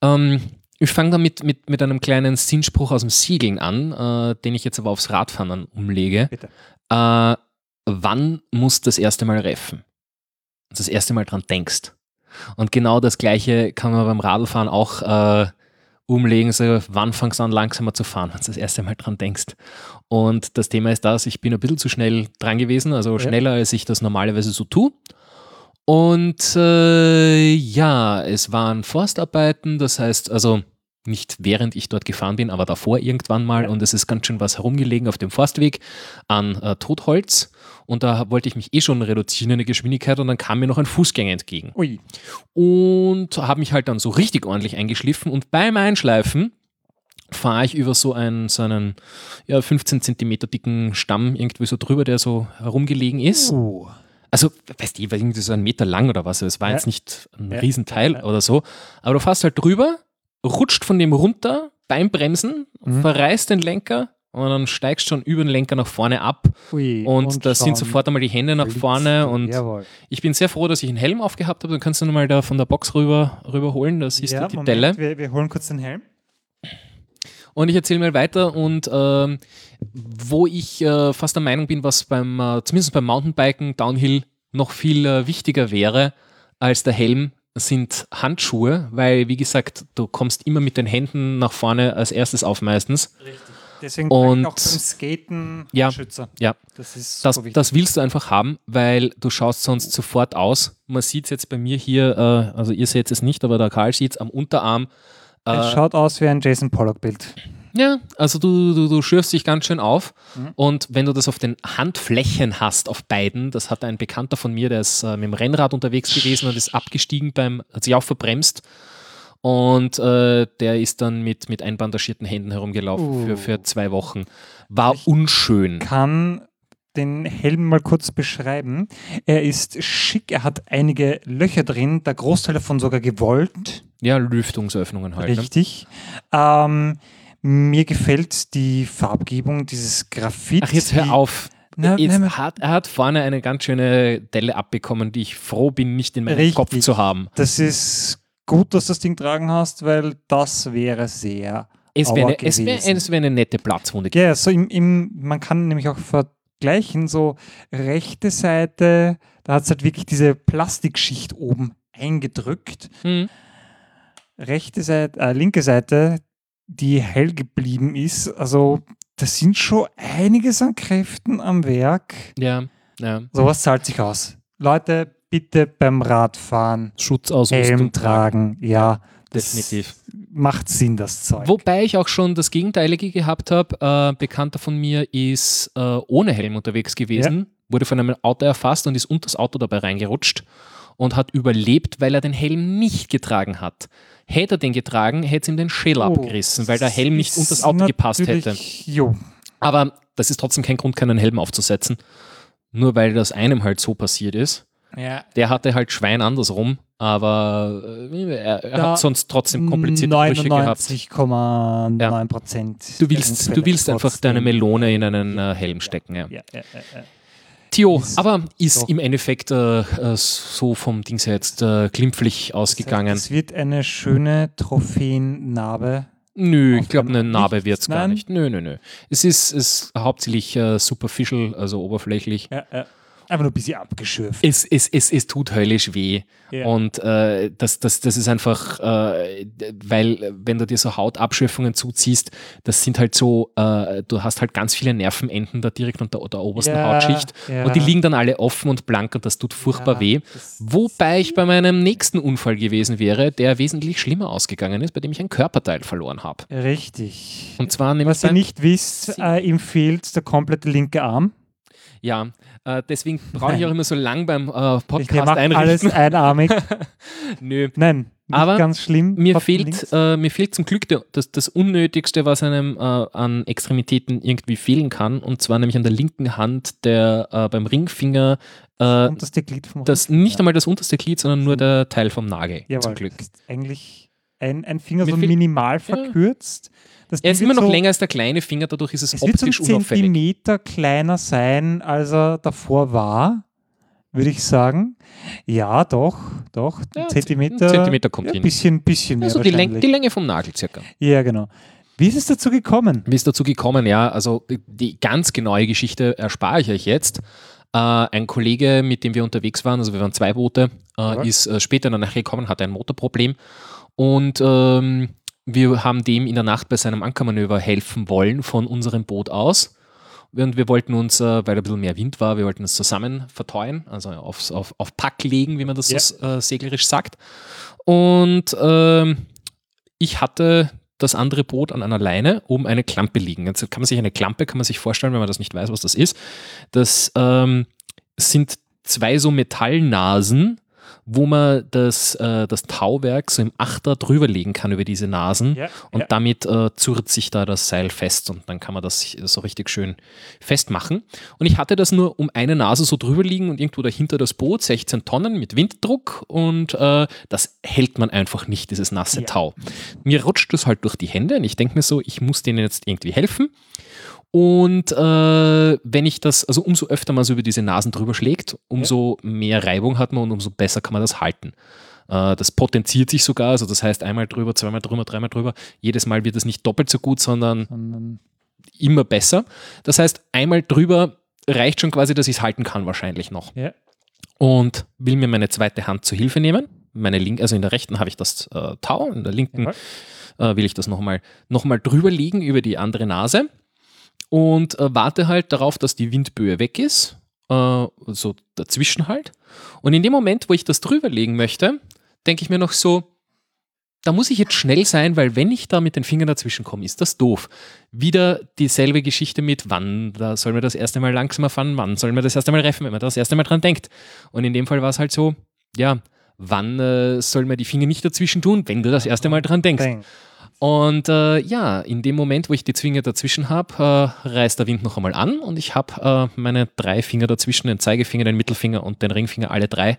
ähm, ich fange damit mit, mit einem kleinen Sinnspruch aus dem Segeln an, äh, den ich jetzt aber aufs Radfahren umlege. Bitte. Äh, wann musst du das erste Mal reffen? Das erste Mal dran denkst. Und genau das Gleiche kann man beim Radlfahren auch äh, umlegen. So, wann fangst du an, langsamer zu fahren, wenn du das erste Mal dran denkst? Und das Thema ist das, ich bin ein bisschen zu schnell dran gewesen, also Ja. schneller, als ich das normalerweise so tue. Und äh, ja, es waren Forstarbeiten, das heißt, also nicht während ich dort gefahren bin, aber davor irgendwann mal. Und es ist ganz schön was herumgelegen auf dem Forstweg an äh, Totholz. Und da wollte ich mich eh schon reduzieren in der Geschwindigkeit und dann kam mir noch ein Fußgänger entgegen. Ui, Und habe mich halt dann so richtig ordentlich eingeschliffen. Und beim Einschleifen fahre ich über so einen, so einen ja, 15 Zentimeter dicken Stamm irgendwie so drüber, der so herumgelegen ist. uh, Also, weißt du, war irgendwie so ein Meter lang oder was. Es war Ja. jetzt nicht ein Ja. Riesenteil Ja. oder so. Aber du fährst halt drüber, rutscht von dem runter beim Bremsen, Mhm. verreißt den Lenker und dann steigst schon über den Lenker nach vorne ab. ui. Und, da sind sofort einmal die Hände nach blitzt vorne. Und Jawohl. ich bin sehr froh, dass ich einen Helm aufgehabt habe. Dann kannst du nochmal da von der Box rüber, rüberholen. Da siehst ja, du die Moment, Delle. Wir, wir holen kurz den Helm. Und ich erzähle mal weiter und ähm, wo ich äh, fast der Meinung bin, was beim, äh, zumindest beim Mountainbiken, Downhill noch viel äh, wichtiger wäre als der Helm, sind Handschuhe, weil wie gesagt, du kommst immer mit den Händen nach vorne als erstes auf meistens. Deswegen Und- auch beim Skaten Ja. Schützer. Ja, Das ist das, so das willst du einfach haben, weil du schaust sonst sofort aus. Man sieht es jetzt bei mir hier, äh, also ihr seht es nicht, aber der Karl sieht es am Unterarm. es Äh, schaut aus wie ein Jason Pollock-Bild. Ja, also du, du, du schürfst dich ganz schön auf. Mhm. Und wenn du das auf den Handflächen hast, auf beiden, das hat ein Bekannter von mir, der ist äh, mit dem Rennrad unterwegs gewesen und ist abgestiegen beim, hat sich auch verbremst. Und äh, der ist dann mit, mit einbandagierten Händen herumgelaufen Uh. für, für zwei Wochen. War Ich- unschön. kann den Helm mal kurz beschreiben. Er ist schick, er hat einige Löcher drin, der Großteil davon sogar gewollt. Ja, Lüftungsöffnungen halt. Ne? Richtig. Ähm, mir gefällt die Farbgebung, dieses Graphit. Ach, jetzt hör auf. Na, Jetzt nein, hat, er hat vorne eine ganz schöne Delle abbekommen, die ich froh bin, nicht in meinem Richtig. Kopf zu haben. Das ist gut, dass du das Ding tragen hast, weil das wäre sehr. Es wäre eine, es wär, gewesen. es wär eine nette Platzwunde Ja, so im, im, man kann nämlich auch vergleichen, so rechte Seite, da hat es halt wirklich diese Plastikschicht oben eingedrückt. Mhm. rechte Seite, äh, linke Seite, die hell geblieben ist. Also da sind schon einiges an Kräften am Werk. Ja, ja. Sowas zahlt sich aus. Leute, bitte beim Radfahren Schutzausrüstung Helm tragen. Ja, Definitiv. macht Sinn, das Zeug. Wobei ich auch schon das Gegenteilige gehabt habe. Äh, Bekannter von mir ist äh, ohne Helm unterwegs gewesen, wurde von einem Auto erfasst und ist unter das Auto dabei reingerutscht und hat überlebt, weil er den Helm nicht getragen hat. Hätte er den getragen, hätte es ihm den Schädel Oh, abgerissen, weil der Helm nicht unter das Auto gepasst hätte. Jo, Aber das ist trotzdem kein Grund, keinen Helm aufzusetzen. Nur weil das einem halt so passiert ist. ja, Der hatte halt Schwein andersrum. Aber äh, er, er Ja, hat sonst trotzdem komplizierte Brüche gehabt. 99,9 Prozent. Du willst, du willst einfach deine Melone in einen äh, Helm stecken. Ja. Ja, ja, ja, ja. Tio, Ist aber ist doch- im Endeffekt äh, äh, so vom Dings her jetzt äh, glimpflich ausgegangen. Es wird eine schöne Trophäennarbe. Nö, ich glaube, eine Narbe wird es gar nicht. Nö, nö, nö. Es ist, ist hauptsächlich äh, superficial, also oberflächlich. Ja, ja. Einfach nur ein bisschen abgeschürft. Es, es, es, es tut höllisch weh. Ja. Und äh, das, das, das ist einfach, äh, weil wenn du dir so Hautabschürfungen zuziehst, das sind halt so, äh, du hast halt ganz viele Nervenenden da direkt unter der obersten Ja, Hautschicht ja. und die liegen dann alle offen und blank und das tut furchtbar Ja, weh. Wobei ich bei meinem nächsten Unfall gewesen wäre, der wesentlich schlimmer ausgegangen ist, bei dem ich ein Körperteil verloren habe. Richtig. Und zwar nämlich Was ihr nicht wisst, äh, ihm fehlt der komplette linke Arm. Ja, äh, deswegen brauche ich auch immer so lang beim äh, Ich Podcast alles einrichten. einarmig. Nö. Nein, Aber ganz schlimm. Mir fehlt, äh, mir fehlt zum Glück der, das, das Unnötigste, was einem äh, an Extremitäten irgendwie fehlen kann, und zwar nämlich an der linken Hand, der äh, beim Ringfinger, äh, unterste Glied vom das nicht ja. einmal das unterste Glied, sondern nur der Teil vom Nagel. Jawohl, Zum Glück. das ist Eigentlich ein, ein Finger Mir so fehlt- minimal verkürzt. Das Er ist immer noch so, länger als der kleine Finger, dadurch ist es, Es wird so optisch unauffällig. Zentimeter kleiner sein, als er davor war, würde ich sagen. Ja, doch, doch. Ja, ein Zentimeter. ein Zentimeter kommt ja, hin. Bisschen, bisschen mehr Also die, Läng die Länge vom Nagel circa. Ja, genau. Wie ist es dazu gekommen? Wie ist dazu gekommen? Ja, also die ganz genaue Geschichte erspare ich euch jetzt. Äh, ein Kollege, mit dem wir unterwegs waren, also wir waren zwei Boote, äh, Ja. ist äh, später danach gekommen, hatte ein Motorproblem und ähm, wir haben dem in der Nacht bei seinem Ankermanöver helfen wollen von unserem Boot aus. Und wir wollten uns, äh, weil ein bisschen mehr Wind war, wir wollten uns zusammen verteuen, also aufs, auf, auf Pack legen, wie man das Ja. so äh, seglerisch sagt. Und ähm, ich hatte das andere Boot an einer Leine oben eine Klampe liegen. Jetzt kann man sich eine Klampe, kann man sich vorstellen, wenn man das nicht weiß, was das ist. Das ähm, sind zwei so Metallnasen, wo man das, äh, das Tauwerk so im Achter drüber legen kann über diese Nasen. Ja, Und ja. damit äh, zurrt sich da das Seil fest und dann kann man das so richtig schön festmachen. Und ich hatte das nur um eine Nase so drüber liegen und irgendwo dahinter das Boot, 16 Tonnen mit Winddruck und äh, das hält man einfach nicht, dieses nasse Ja. Tau. Mir rutscht das halt durch die Hände und ich denke mir so, ich muss denen jetzt irgendwie helfen. Und äh, wenn ich das, also umso öfter man so über diese Nasen drüber schlägt, umso mehr Reibung hat man und umso besser kann man das halten. Äh, das potenziert sich sogar, also das heißt einmal drüber, zweimal drüber, dreimal drüber. Jedes Mal wird es nicht doppelt so gut, sondern Sondern immer besser. Das heißt, einmal drüber reicht schon quasi, dass ich es halten kann, wahrscheinlich noch. Ja. Und will mir meine zweite Hand zur Hilfe nehmen. Meine linke, also in der rechten habe ich das äh, Tau, in der linken Jawohl. äh, will ich das nochmal noch mal drüber legen über die andere Nase und äh, warte halt darauf, dass die Windböe weg ist, äh, so dazwischen halt. Und in dem Moment, wo ich das drüber legen möchte, denke ich mir noch so, da muss ich jetzt schnell sein, weil wenn ich da mit den Fingern dazwischen komme, ist das doof. Wieder dieselbe Geschichte mit, wann da soll man das erste Mal langsamer fahren, wann soll man das erste Mal reffen, wenn man das erste Mal dran denkt. Und in dem Fall war es halt so, ja, wann äh, soll man die Finger nicht dazwischen tun, wenn du das erste Mal dran denkst. Und äh, ja, in dem Moment, wo ich die Zwinge dazwischen habe, äh, reißt der Wind noch einmal an und ich habe äh, meine drei Finger dazwischen, den Zeigefinger, den Mittelfinger und den Ringfinger, alle drei,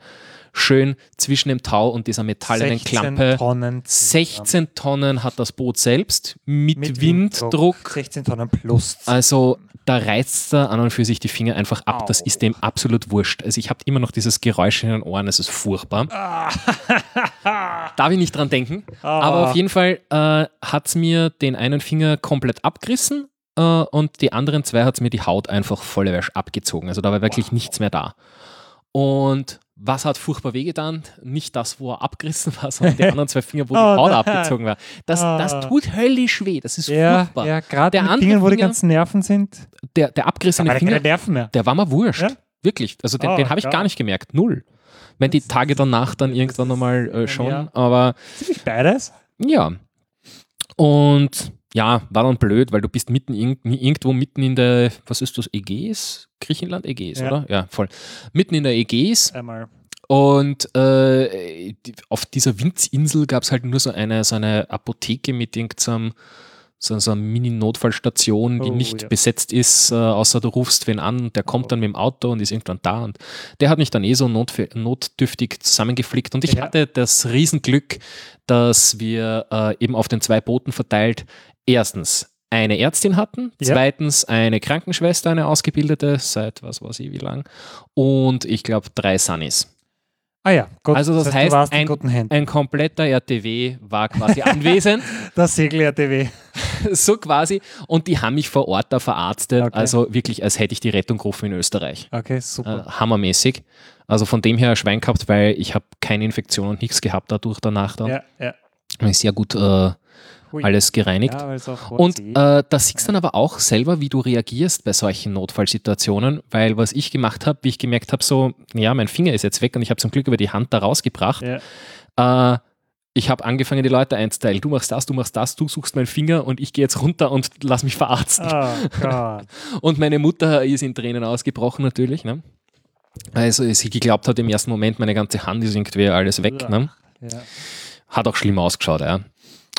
schön zwischen dem Tau und dieser metallenen 16 Klampe. Tonnen. 16 Tonnen hat das Boot selbst mit, Mit Winddruck. 16 Tonnen plus. Also da reizt er an und für sich die Finger einfach ab. Das Au. ist dem absolut wurscht. Also ich habe immer noch dieses Geräusch in den Ohren, es ist furchtbar. Darf ich nicht dran denken. Aber auf jeden Fall äh, hat es mir den einen Finger komplett abgerissen äh, und die anderen zwei hat es mir die Haut einfach volle Wäsche abgezogen. Also da war wirklich nichts mehr da. Und was hat furchtbar wehgetan? Nicht das, wo er abgerissen war, sondern die anderen zwei Finger, wo die Oh Haut nein. abgezogen war. Das, das Ah. tut höllisch weh. Das ist Ja, furchtbar. ja gerade Der mit Dingen, wo die ganzen Nerven sind. Der, der abgerissene Finger, Nerven mehr. der war mir wurscht. Ja? Wirklich. Also den, Oh, den habe ich gar nicht gemerkt. Null. Wenn die Das- Tage danach dann das irgendwann nochmal äh, schon. ja. Aber Ziemlich beides. ja. Und ja, war dann blöd, weil du bist mitten irg- irgendwo mitten in der, was ist das, Ägäis? Griechenland, Ägäis, Ja. oder? Ja, voll. Mitten in der Ägäis Einmal. und äh, die, auf dieser Winzinsel gab es halt nur so eine, so eine Apotheke mit irgendeinem so, so eine Mini-Notfallstation, die Oh, nicht ja. besetzt ist, äh, außer du rufst wen an und der kommt Oh. dann mit dem Auto und ist irgendwann da. Und der hat mich dann eh so notdürftig zusammengeflickt. Und ich Ja. hatte das Riesenglück, dass wir äh, eben auf den zwei Booten verteilt erstens eine Ärztin hatten, Ja. zweitens eine Krankenschwester, eine ausgebildete, seit was weiß ich wie lang, und ich glaube drei Sunnies. Ah ja, Gott, Also das heißt, du warst in ein-. Ein kompletter RTW war quasi anwesend, Das Segel-RTW. so quasi, und die haben mich vor Ort da verarztet, Okay. also wirklich, als hätte ich die Rettung gerufen in Österreich. Okay, Äh, super. hammermäßig. Also von dem her ein Schwein gehabt, weil ich habe keine Infektion und nichts gehabt dadurch danach dann. ja, ja. Sehr gut äh. Alles gereinigt. Und äh, da siehst du dann aber auch selber, wie du reagierst bei solchen Notfallsituationen, weil was ich gemacht habe, wie ich gemerkt habe, so, ja, mein Finger ist jetzt weg und ich habe zum Glück über die Hand da rausgebracht. ja. Äh, ich habe angefangen, die Leute einzuteilen. Du machst das, du machst das, du suchst meinen Finger und ich gehe jetzt runter und lass mich verarzten. Oh. Und meine Mutter ist in Tränen ausgebrochen natürlich. Ne? Also sie geglaubt hat im ersten Moment, meine ganze Hand ist irgendwie alles weg. Ne? Ja. Hat auch schlimm ausgeschaut, ja.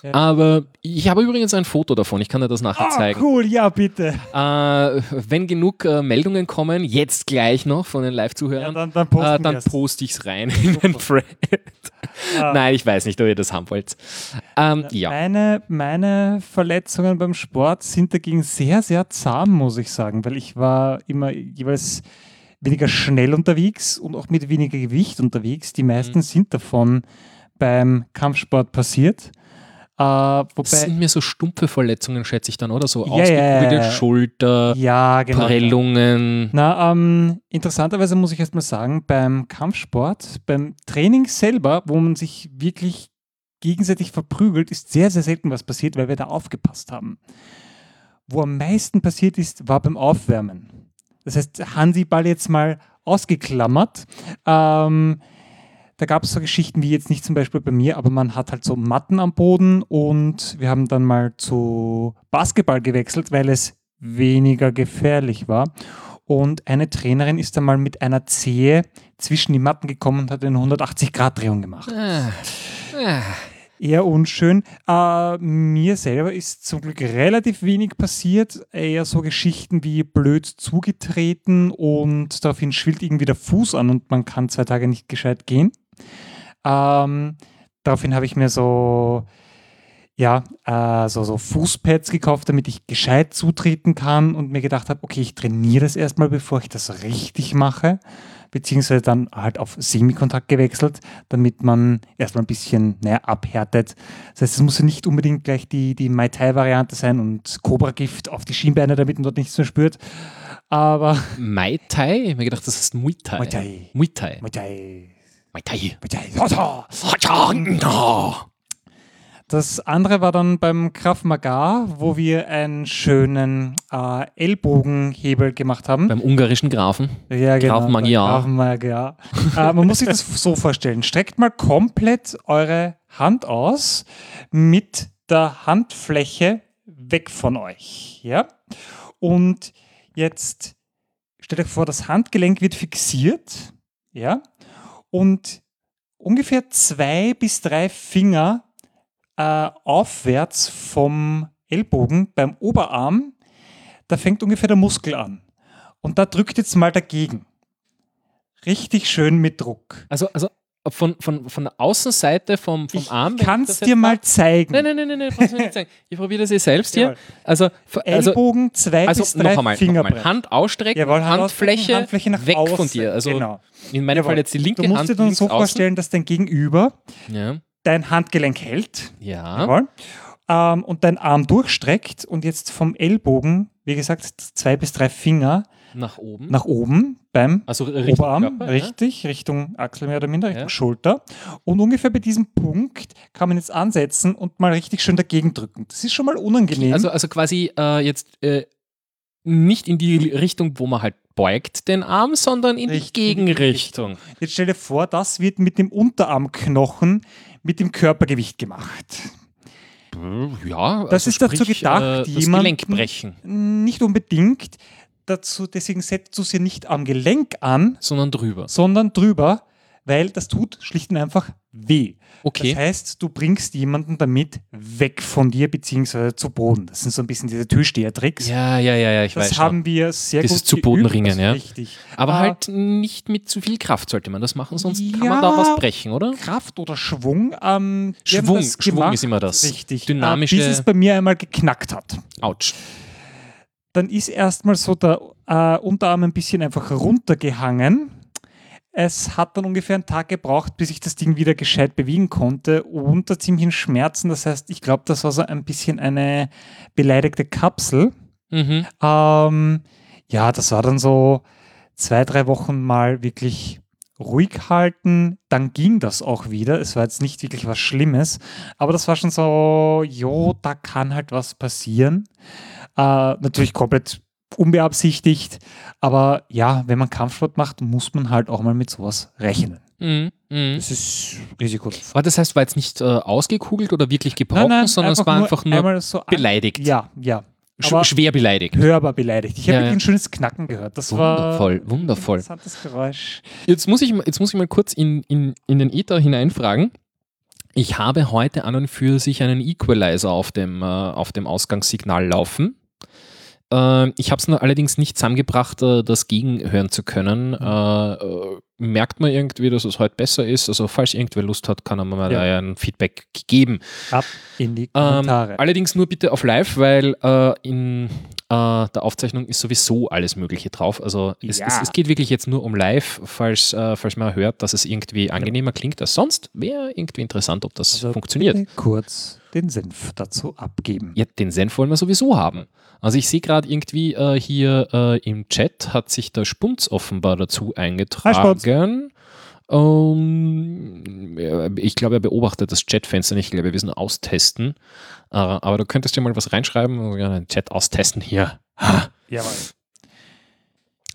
Ja. Aber ich habe übrigens ein Foto davon, ich kann dir das nachher Ah, zeigen. cool, ja, bitte. Äh, wenn genug äh, Meldungen kommen, jetzt gleich noch von den Ja, Live-Zuhörern, dann, dann posten äh, dann poste ich es rein in den Thread. Ah. Nein, ich weiß nicht, ob ihr das haben wollt. Ähm, ja. Meine, meine Verletzungen beim Sport sind dagegen sehr, sehr zahm, muss ich sagen, weil ich war immer jeweils weniger schnell unterwegs und auch mit weniger Gewicht unterwegs. Die meisten Mhm. sind davon beim Kampfsport passiert. Äh, Das sind mir so stumpfe Verletzungen, schätze ich dann, oder? So Ja, ausgekugelte ja, ja. Schulter, ja, genau. Prellungen. Na, ähm, interessanterweise muss ich erstmal sagen, beim Kampfsport, beim Training selber, wo man sich wirklich gegenseitig verprügelt, ist sehr, sehr selten was passiert, weil wir da aufgepasst haben. Wo am meisten passiert ist, war beim Aufwärmen. Das heißt, Handyball jetzt mal ausgeklammert. Ähm, da gab es so Geschichten wie jetzt nicht zum Beispiel bei mir, aber man hat halt so Matten am Boden und wir haben dann mal zu Basketball gewechselt, weil es weniger gefährlich war. Und eine Trainerin ist dann mal mit einer Zehe zwischen die Matten gekommen und hat eine 180-Grad-Drehung gemacht. Ah, ah. Eher unschön. Äh, mir selber ist zum Glück relativ wenig passiert. Eher so Geschichten wie blöd zugetreten und daraufhin schwillt irgendwie der Fuß an und man kann zwei Tage nicht gescheit gehen. Ähm, daraufhin habe ich mir so, ja, äh, so, so Fußpads gekauft, damit ich gescheit zutreten kann und mir gedacht habe, okay, ich trainiere das erstmal, bevor ich das richtig mache. Beziehungsweise dann halt auf Semikontakt gewechselt, damit man erstmal ein bisschen naja, abhärtet. Das heißt, es muss ja nicht unbedingt gleich die, die Mai Tai-Variante sein und Cobra-Gift auf die Schienbeine, damit man dort nichts mehr spürt. Aber Mai Tai? Ich habe mir gedacht, das heißt Muay Thai. Muay Thai. Muay Thai. Muay Thai, Das andere war dann beim Krav Maga, wo wir einen schönen äh, Ellbogenhebel gemacht haben. Beim ungarischen Grafen. Ja, Krav Maga. Krav Maga. äh, man muss sich das so vorstellen. Streckt mal komplett eure Hand aus mit der Handfläche weg von euch. Ja? Und jetzt stellt euch vor, das Handgelenk wird fixiert. Ja? Und ungefähr zwei bis drei Finger äh, aufwärts vom Ellbogen beim Oberarm, da fängt ungefähr der Muskel an. Und da drückt jetzt mal dagegen. Richtig schön mit Druck. Also, also von, von, von der Außenseite vom, vom ich Arm. es dir mal zeigen. Nein, nein, nein, nein, nein, brauchst du mir nicht sagen. Ich probiere das eh selbst hier. Also, also, Ellbogen zwei also bis noch drei einmal, noch Finger einmal. breit. Hand ausstrecken, Jawohl, Hand Handfläche, Handfläche nach weg außen. von dir. Also genau. in meinem Jawohl. Fall jetzt die linke Du musst Hand dir dann so außen. vorstellen, dass dein Gegenüber Ja, dein Handgelenk hält. ja. Ähm, und dein Arm durchstreckt und jetzt vom Ellbogen, wie gesagt, zwei bis drei Finger nach oben. nach oben beim also Richtung Oberarm, Körper, ja. richtig, Richtung Achsel mehr oder minder, Richtung Ja. Schulter. Und ungefähr bei diesem Punkt kann man jetzt ansetzen und mal richtig schön dagegen drücken. Das ist schon mal unangenehm. Also, also quasi äh, jetzt äh, nicht in die Richtung, wo man halt beugt den Arm, sondern in Richtig, die Gegenrichtung. jetzt stell dir vor, das wird mit dem Unterarmknochen mit dem Körpergewicht gemacht. Ja, Das ist dazu gedacht, äh, das jemanden- Gelenk brechen, Nicht unbedingt. Dazu, deswegen setzt du sie nicht am Gelenk an, sondern drüber. sondern drüber, weil das tut schlicht und einfach weh. Okay. Das heißt, du bringst jemanden damit weg von dir beziehungsweise zu Boden. Das sind so ein bisschen diese Türsteher-Tricks. ja, ja, ja, ja, ich das weiß haben schon. wir sehr Dieses gut zu Boden geübt, ringen, ja. Richtig. Aber Ah, halt nicht mit zu viel Kraft sollte man das machen, sonst kann Ja. man da was brechen, oder? Kraft oder Schwung. Ähm, haben Schwung, das Schwung gemacht. ist immer das. Richtig. Dynamische- Äh, bis es bei mir einmal geknackt hat. Autsch. Dann ist erstmal so der äh, Unterarm ein bisschen einfach runtergehangen. Es hat dann ungefähr einen Tag gebraucht, bis ich das Ding wieder gescheit bewegen konnte, unter ziemlichen Schmerzen. Das heißt, ich glaube, das war so ein bisschen eine beleidigte Kapsel. Mhm. Ähm, ja, das war dann so zwei, drei Wochen mal wirklich ruhig halten. Dann ging das auch wieder. Es war jetzt nicht wirklich was Schlimmes, aber das war schon so, jo, da kann halt was passieren. Äh, natürlich komplett unbeabsichtigt, aber ja, wenn man Kampfsport macht, muss man halt auch mal mit sowas rechnen. Mhm. Mhm. Das ist Risiko. Aber das heißt, war jetzt nicht äh, ausgekugelt oder wirklich gebrochen, sondern es war einfach nur so beleidigt. Ja, ja. Sch Aber schwer beleidigt. hörbar beleidigt. Ich habe Ja, wirklich ja. ein schönes Knacken gehört. Das war Wundervoll, wundervoll. interessantes Geräusch. Jetzt muss ich, mal- jetzt muss ich mal kurz in, in, in den Ether hineinfragen. Ich habe heute an und für sich einen Equalizer auf dem, äh, auf dem Ausgangssignal laufen. Ähm, ich habe es nur allerdings nicht zusammengebracht, äh, das gegenhören zu können. Äh, merkt man irgendwie, dass es heute besser ist? Also falls irgendwer Lust hat, kann er mir mal Ja. ein Feedback geben. Ab in die Ähm, Kommentare. allerdings nur bitte auf live, weil in der Aufzeichnung ist sowieso alles Mögliche drauf. Also es, Ja. es, es geht wirklich jetzt nur um live, falls, äh, falls man hört, dass es irgendwie angenehmer klingt als sonst. Wäre irgendwie interessant, ob das Also funktioniert. kurz den Senf dazu abgeben. Ja, den Senf wollen wir sowieso haben. Also ich sehe gerade irgendwie äh, hier äh, im Chat hat sich der Spunz offenbar dazu eingetragen. Ähm, ja, ich glaube, er beobachtet das Chatfenster nicht. Ich glaube, wir müssen austesten. Äh, aber du könntest ja mal was reinschreiben. Ja, den Chat austesten hier. Ha. Jawohl.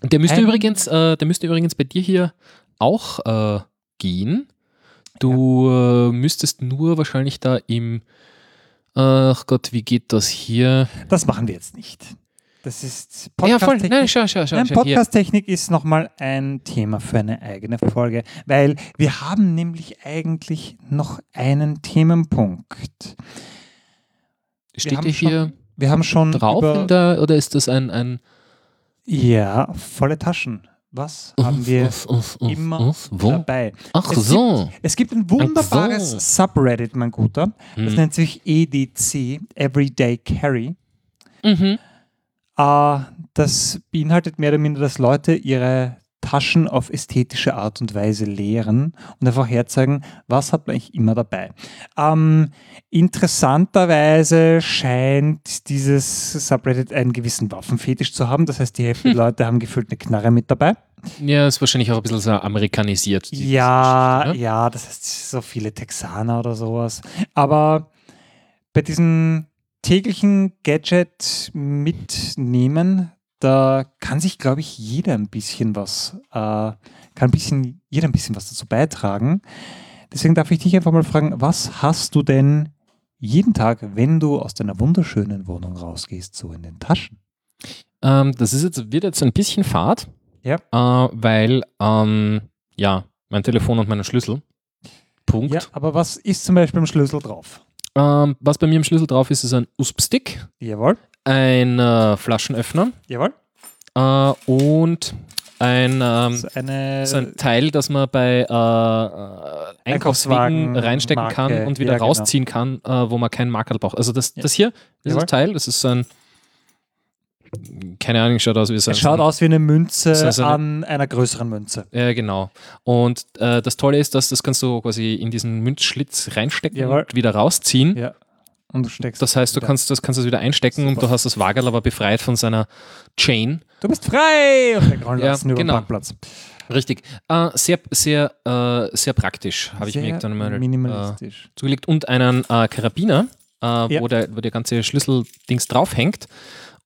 Der müsste Ähm. übrigens, äh, der müsste übrigens bei dir hier auch äh, gehen. Du äh, müsstest nur wahrscheinlich da im Ach Gott, wie geht das hier? Das machen wir jetzt nicht. Das ist Ja. Podcast-Technik. Nein, schau, schau, schau. Nein. Podcast-Technik ist nochmal ein Thema für eine eigene Folge, weil wir haben nämlich eigentlich noch einen Themenpunkt. Steht der hier Wir haben schon drauf der, oder ist das ein, ein ja, volle Taschen. Was haben wir Uff, uff, uff, immer dabei? Ach Es so. Es gibt ein wunderbares so. Subreddit, mein Guter. Das Hm. nennt sich EDC, Everyday Carry. Mhm. Äh, das beinhaltet mehr oder minder, dass Leute ihre Taschen auf ästhetische Art und Weise leeren und einfach herzeigen, was hat man eigentlich immer dabei. Ähm, interessanterweise scheint dieses Subreddit einen gewissen Waffenfetisch zu haben. Das heißt, die Hälfte der Leute haben gefühlt eine Knarre mit dabei. Ja, ist wahrscheinlich auch ein bisschen so amerikanisiert. Ja, ne? ja, das heißt so viele Texaner oder sowas. Aber bei diesem täglichen Gadget mitnehmen, da kann sich, glaube ich, jeder ein bisschen was, äh, kann ein bisschen, jeder ein bisschen was dazu beitragen. Deswegen darf ich dich einfach mal fragen, was hast du denn jeden Tag, wenn du aus deiner wunderschönen Wohnung rausgehst, so in den Taschen? Ähm, das ist jetzt, wird jetzt ein bisschen fad, Ja. äh, weil, ähm, ja, mein Telefon und meine Schlüssel. Punkt. Ja, aber was ist zum Beispiel im Schlüssel drauf? Ähm, was bei mir im Schlüssel drauf ist, ist ein USB-Stick, Jawohl, ein äh, Flaschenöffner jawohl. äh, und ein, ähm, So eine, so ein Teil, das man bei äh, äh, Einkaufswagen reinstecken Marke, kann und wieder ja, genau. rausziehen kann, äh, wo man keinen Marker braucht. Also das, Ja. das hier, dieses Jawohl. Teil, das ist so ein, keine Ahnung, schaut aus wie so Es schaut aus wie eine Münze So- eine- an einer größeren Münze. Ja, genau. Und äh, das Tolle ist, dass das kannst du quasi in diesen Münzschlitz reinstecken Jawohl. und wieder rausziehen. Ja. Und du steckst. Das heißt, du wieder. kannst das kannst wieder einstecken und Super. du hast das Wagel aber befreit von seiner Chain. Du bist frei! Und wegrollen Ja, lassen über genau. den Parkplatz. Richtig. Äh, sehr, sehr, äh, sehr praktisch, habe ich mir irgendwann mal äh, minimalistisch. zugelegt. Und einen äh, Karabiner, äh, Ja. wo, der, wo der ganze Schlüsseldings draufhängt.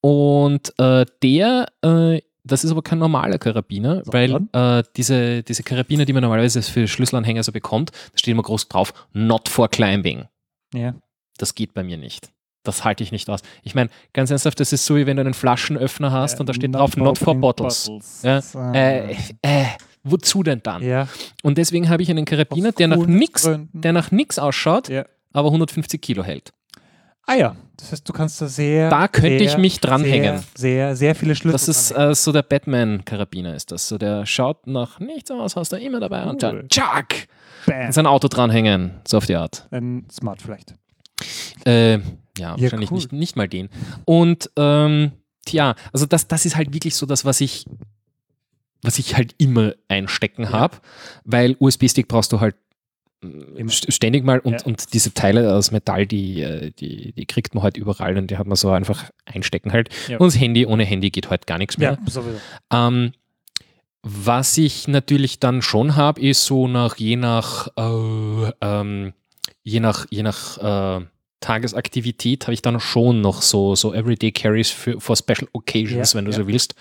Und äh, der, äh, das ist aber kein normaler Karabiner, weil Sondern? äh, diese, diese Karabiner, die man normalerweise für Schlüsselanhänger so bekommt, da steht immer groß drauf, not for climbing. ja. Das geht bei mir nicht. Das halte ich nicht aus. Ich meine, ganz ernsthaft, das ist so, wie wenn du einen Flaschenöffner hast und da steht drauf, not for bottles. Ja, So. Äh, äh, wozu denn dann? Ja. Und deswegen habe ich einen Karabiner, der nach nix, der nach nix ausschaut, Ja. aber 150 Kilo hält. Ah ja, das heißt, du kannst da sehr. Da könnte sehr, ich mich dranhängen. Sehr, sehr, sehr viele Schlüssel. Das ist äh, so der Batman-Karabiner ist das. So der schaut nach nichts aus, hast du immer dabei und Cool. dann tschack, dranhängen. an sein Auto dranhängen. So auf die Art. Ein Smart vielleicht. Äh, ja, wahrscheinlich cool. nicht, nicht mal den. Und ähm, tja, also das, das ist halt wirklich so das, was ich, was ich halt immer einstecken Ja. habe, weil USB-Stick brauchst du halt ständig mal und, Ja. und diese Teile aus Metall, die, äh, die, die kriegt man halt überall und die hat man so einfach einstecken halt. Ja. Und das Handy, ohne Handy geht halt gar nichts mehr. Ja, sowieso. Ähm, was ich natürlich dann schon habe, ist so nach je nach äh, ähm, je nach je nach äh, Tagesaktivität habe ich dann schon noch so so Everyday Carries für for Special Occasions, Ja, wenn du so willst.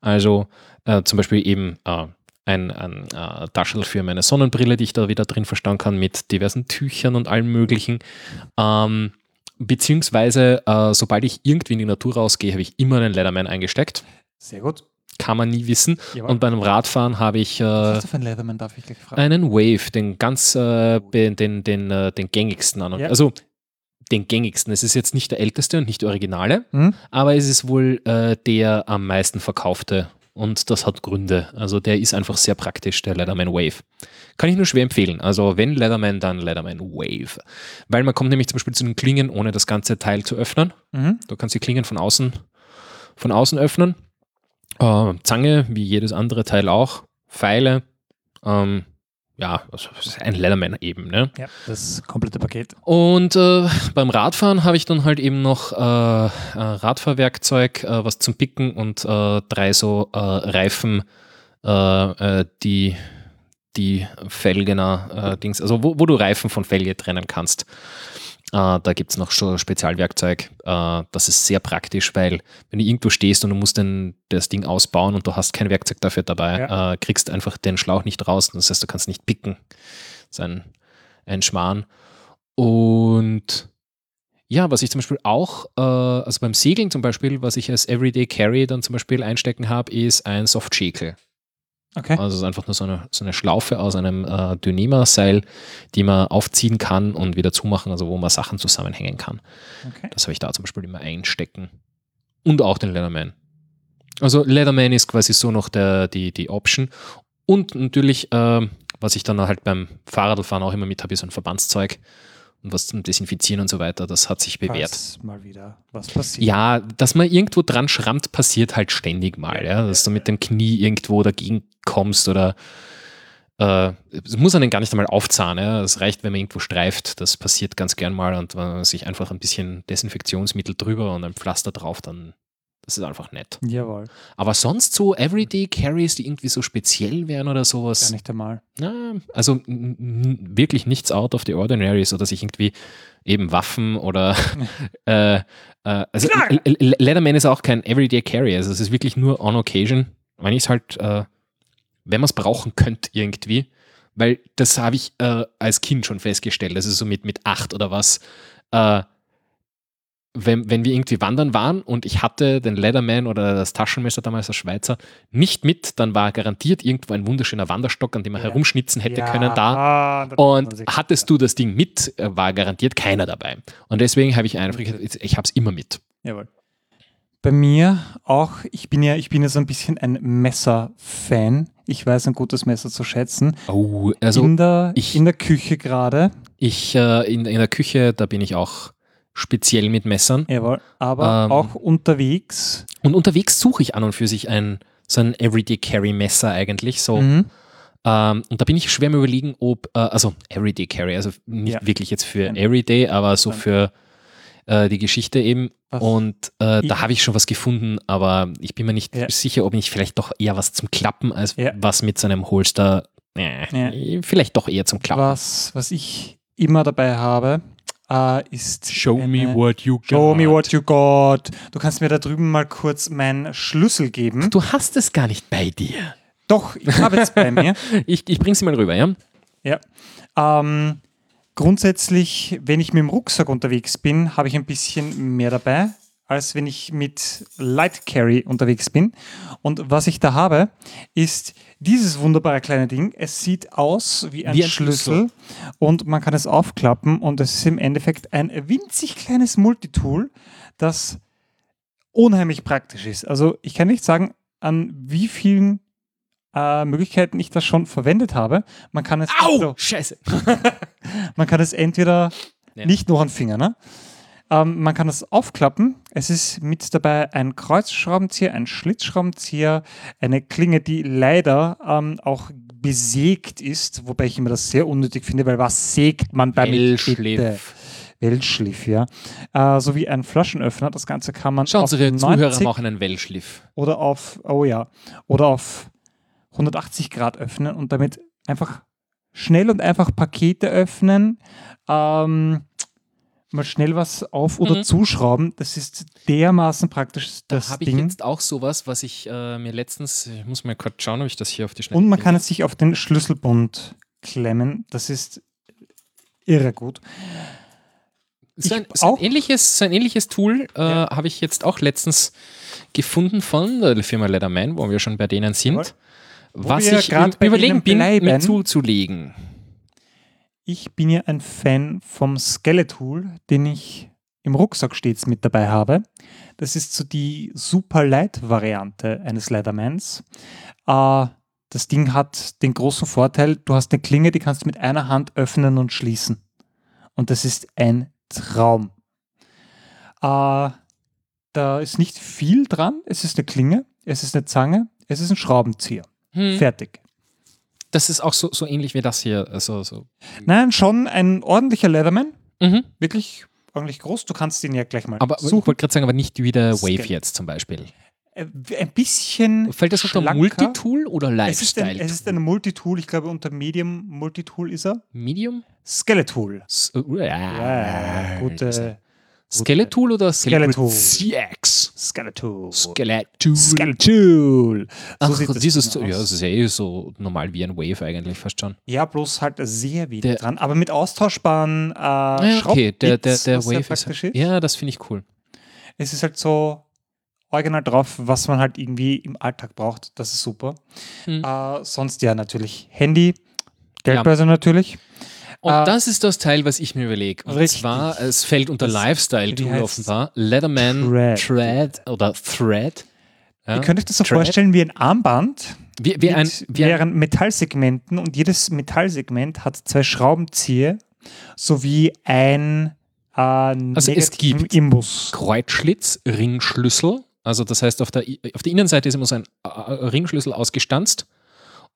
Also äh, zum Beispiel eben äh, ein, ein äh, Taschel für meine Sonnenbrille, die ich da wieder drin verstauen kann mit diversen Tüchern und allem möglichen. Ähm, beziehungsweise, äh, sobald ich irgendwie in die Natur rausgehe, habe ich immer einen Leatherman eingesteckt Sehr gut. kann man nie wissen. Jawohl. Und beim Radfahren habe ich Was äh, ist das für ein Leatherman, darf ich gleich fragen? einen Wave, den ganz, äh, be- den, den, äh, den gängigsten an. Ja. Also den gängigsten. Es ist jetzt nicht der älteste und nicht der originale, Hm? aber es ist wohl äh, der am meisten verkaufte. Und das hat Gründe. Also der ist einfach sehr praktisch, der Leatherman Wave. Kann ich nur schwer empfehlen. Also wenn Leatherman, dann Leatherman Wave. Weil man kommt nämlich zum Beispiel zu den Klingen, ohne das ganze Teil zu öffnen. Mhm. Du kannst die Klingen von außen, von außen öffnen. Äh, Zange, wie jedes andere Teil auch. Pfeile. Ähm, ja, also ein Leatherman eben. Ne? Ja, das komplette Paket. Und äh, beim Radfahren habe ich dann halt eben noch äh, äh, Radfahrwerkzeug, äh, was zum Picken und äh, drei so äh, Reifen, die die Felgener Dings, also wo, wo du Reifen von Felge trennen kannst. Äh, da gibt es noch schon Spezialwerkzeug. Äh, das ist sehr praktisch, weil wenn du irgendwo stehst und du musst den, das Ding ausbauen und du hast kein Werkzeug dafür dabei, Ja. äh, kriegst einfach den Schlauch nicht raus. Das heißt, du kannst nicht picken. Das ist ein, ein Schmarrn. Und ja, was ich zum Beispiel auch, also beim Segeln zum Beispiel, was ich als Everyday Carry dann zum Beispiel einstecken habe, ist ein Softschäkel. Okay. Also es ist einfach nur so eine, so eine Schlaufe aus einem äh, Dyneema-Seil, die man aufziehen kann und wieder zumachen, also wo man Sachen zusammenhängen kann. okay. Das habe ich da zum Beispiel immer einstecken. Und auch den Leatherman. Also Leatherman ist quasi so noch der, die, die Option. Und natürlich, ähm, was ich dann halt beim Fahrradfahren auch immer mit habe, ist so ein Verbandszeug und was zum Desinfizieren und so weiter. Das hat sich bewährt. Falls mal wieder was passiert. Ja, dass man irgendwo dran schrammt, passiert halt ständig mal, ja. Dass du mit dem Knie irgendwo dagegen kommst oder äh, es muss einen gar nicht einmal aufzahnen. Ja. Es reicht, wenn man irgendwo streift. Das passiert ganz gern mal und wenn man sich einfach ein bisschen Desinfektionsmittel drüber und ein Pflaster drauf, dann das ist einfach nett. Jawohl. Aber sonst so Everyday Carries, die irgendwie so speziell wären oder Gar sowas. nicht einmal. Na, also wirklich nichts out of the ordinary, so dass ich irgendwie eben Waffen oder äh, äh, also Leatherman ist auch kein Everyday Carry, also es ist wirklich nur on occasion, wenn ich es halt, äh, wenn man es brauchen könnte irgendwie, weil das habe ich äh, als Kind schon festgestellt, also so mit, mit acht oder was, äh, wenn, wenn wir irgendwie wandern waren und ich hatte den Leatherman oder das Taschenmesser damals, das Schweizer, nicht mit, dann war garantiert irgendwo ein wunderschöner Wanderstock, an dem man Ja. herumschnitzen hätte Ja, können da. ah, Und hattest du das Ding mit, äh, war garantiert keiner dabei. Und deswegen habe ich einfach, gesagt, ich habe es immer mit. Jawohl. Bei mir auch, ich bin ja, ich bin ja so ein bisschen ein Messer-Fan. Ich weiß ein gutes Messer zu schätzen. Oh, also in, der, ich- in der Küche gerade. ich äh, in, in der Küche, da bin ich auch speziell mit Messern. Jawohl. Aber Ähm, auch unterwegs. Und unterwegs suche ich an und für sich ein so ein Everyday Carry Messer eigentlich. So. Mhm. Ähm, und da bin ich schwer am überlegen, ob, äh, also Everyday Carry, also nicht Ja. wirklich jetzt für. Everyday, aber so für äh, die Geschichte eben. Was? Und äh, Ich- da habe ich schon was gefunden, aber ich bin mir nicht Ja. sicher, ob nicht vielleicht doch eher was zum Klappen als Ja. was mit seinem Holster. Äh, Vielleicht doch eher zum Klappen. Was, was ich immer dabei habe, äh, ist. eine- what you Show me what you got. Du kannst mir da drüben mal kurz meinen Schlüssel geben. Du hast es gar nicht bei dir. Doch, ich habe jetzt bei mir. Ich, ich bring sie mal rüber, ja? Ja. Ähm, grundsätzlich, wenn ich mit dem Rucksack unterwegs bin, habe ich ein bisschen mehr dabei als wenn ich mit Light Carry unterwegs bin. Und was ich da habe, ist dieses wunderbare kleine Ding. Es sieht aus wie ein, Wie ein Schlüssel, und man kann es aufklappen und es ist im Endeffekt ein winzig kleines Multitool, das unheimlich praktisch ist. Also ich kann nicht sagen, an wie vielen äh, Möglichkeiten ich das schon verwendet habe. Man kann es Au! Scheiße. man kann es entweder Ja. nicht nur an Finger, ne? Ähm, man kann es aufklappen. Es ist mit dabei ein Kreuzschraubenzieher, ein Schlitzschraubenzieher, eine Klinge, die leider ähm, auch besägt ist, wobei ich immer das sehr unnötig finde, weil was sägt man damit? Wellschliff. Weltschliff, ja. Äh, sowie ein Flaschenöffner. Das Ganze kann man Schau, auf unsere Zuhörer 90 machen einen Wellschliff. oder auf, oh ja, oder auf 180 Grad öffnen und damit einfach schnell und einfach Pakete öffnen, ähm, mal schnell was auf- oder Mhm. zuschrauben. Das ist dermaßen praktisch, Da das habe ich jetzt auch sowas, was ich äh, mir letztens, ich muss mal kurz schauen, ob ich das hier auf die Schnelle Und man kann es sich auf den Schlüsselbund klemmen. Das ist irre gut. So ein, so ein, ähnliches, so ein ähnliches Tool äh, Ja. habe ich jetzt auch letztens gefunden von der Firma Leatherman, wo wir schon bei denen sind. Jawohl. Was ich überlegen bin, mir zuzulegen. Ich bin ja ein Fan vom Skeletool, den ich im Rucksack stets mit dabei habe. Das ist so die super Light-Variante eines Leathermans. Äh, das Ding hat den großen Vorteil, du hast eine Klinge, die kannst du mit einer Hand öffnen und schließen. Und das ist ein Traum. Äh, da ist nicht viel dran. Es ist eine Klinge, es ist eine Zange, es ist ein Schraubenzieher. Hm. Fertig. Das ist auch so, so ähnlich wie das hier. Also, so. Nein, schon ein ordentlicher Leatherman. Mhm. wirklich ordentlich groß. Du kannst den ja gleich mal Aber ich suchen. wollte gerade sagen, aber nicht wie der Wave jetzt zum Beispiel. Äh, Ein bisschen. Fällt das unter. Multitool oder ein, Lifestyle? es ist ein Multitool, ich glaube unter Medium Multitool ist er. Medium? Skeletool. S uh, ja, Ja, gute. Skeletool oder Skeletal. CX? Skeletool. Skeletool. Skeletool. Ach, sieht das dieses, ja, das ist ja eh so normal wie ein Wave eigentlich fast schon. Ja, bloß halt sehr wenig Der- dran, aber mit austauschbaren äh, Ja, okay, der, der, der Wave ist. ist. Ja, das finde ich cool. Es ist halt so original drauf, was man halt irgendwie im Alltag braucht. Das ist super. Hm. Äh, sonst ja natürlich Handy, Geldbörse natürlich. Und Äh, das ist das Teil, was ich mir überlege. Und richtig. zwar, es fällt unter Lifestyle-Tool offenbar. Leatherman Thread. Thread, oder Thread. Ja. Ihr könnt euch das so Thread. vorstellen wie ein Armband Wie, wie ein, mit wie ein, mehreren Metallsegmenten und jedes Metallsegment hat zwei Schraubenzieher sowie ein äh, Also es gibt Imbus. Kreuzschlitz, Ringschlüssel. Also das heißt, auf der, auf der Innenseite ist immer so ein äh, Ringschlüssel ausgestanzt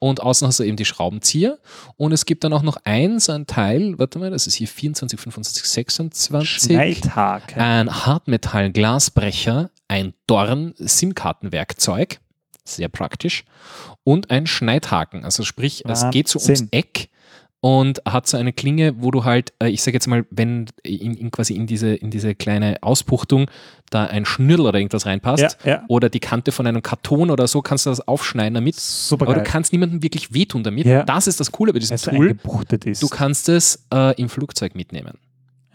und außen hast du eben die Schraubenzieher. Und es gibt dann auch noch ein, so ein Teil, warte mal, das ist hier 24, 25, 26. Schneidhaken. Ein Hartmetall-Glasbrecher, ein Dorn-SIM-Kartenwerkzeug, sehr praktisch, und ein Schneidhaken. Also sprich, es geht so ums. Eck und hat so eine Klinge, wo du halt, äh, ich sage jetzt mal, wenn in, in quasi in diese, in diese kleine Ausbuchtung da ein Schnürl oder irgendwas reinpasst ja, ja. oder die Kante von einem Karton oder so, kannst du das aufschneiden damit. Super Aber du kannst niemandem wirklich wehtun damit. Ja. Das ist das Coole bei diesem Tool. ist. Du kannst es äh, im Flugzeug mitnehmen.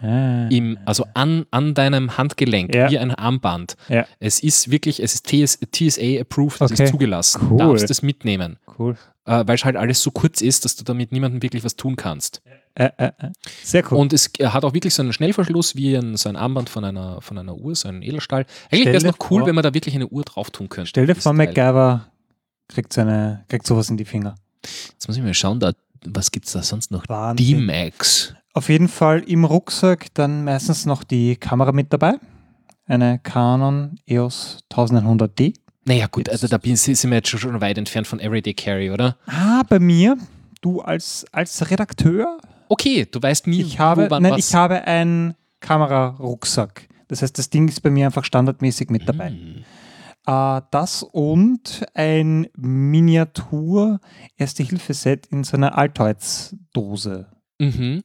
ah. Im, also an, an deinem Handgelenk, Ja. wie ein Armband. Ja. Es ist wirklich, es ist TS, TSA approved, es Okay. ist zugelassen. Cool. Du darfst es mitnehmen, Cool. Äh, weil es halt alles so kurz ist, dass du damit niemandem wirklich was tun kannst. Äh, äh, äh. Sehr cool. Und es hat auch wirklich so einen Schnellverschluss wie ein, so ein Armband von einer, von einer Uhr, so ein Edelstahl. Eigentlich wäre es noch cool, vor- wenn man da wirklich eine Uhr drauf tun könnte. Stell dir vor, Teil. MacGyver kriegt, seine, kriegt sowas in die Finger. Jetzt muss ich mal schauen, da, was gibt es da sonst noch? D-Max. Auf jeden Fall im Rucksack dann meistens noch die Kamera mit dabei. Eine Canon EOS 1100D. Naja, gut, also da bin, sind wir jetzt schon- weit entfernt von Everyday Carry, oder? Ah, bei mir, du als, als Redakteur, Okay, du weißt nie, ich habe, wo, wann, nein, was. ich habe einen Kamerarucksack. Das heißt, das Ding ist bei mir einfach standardmäßig mit dabei. Hm. Äh, das und ein Miniatur Erste-Hilfe-Set in so einer Altoids-Dose. Mhm.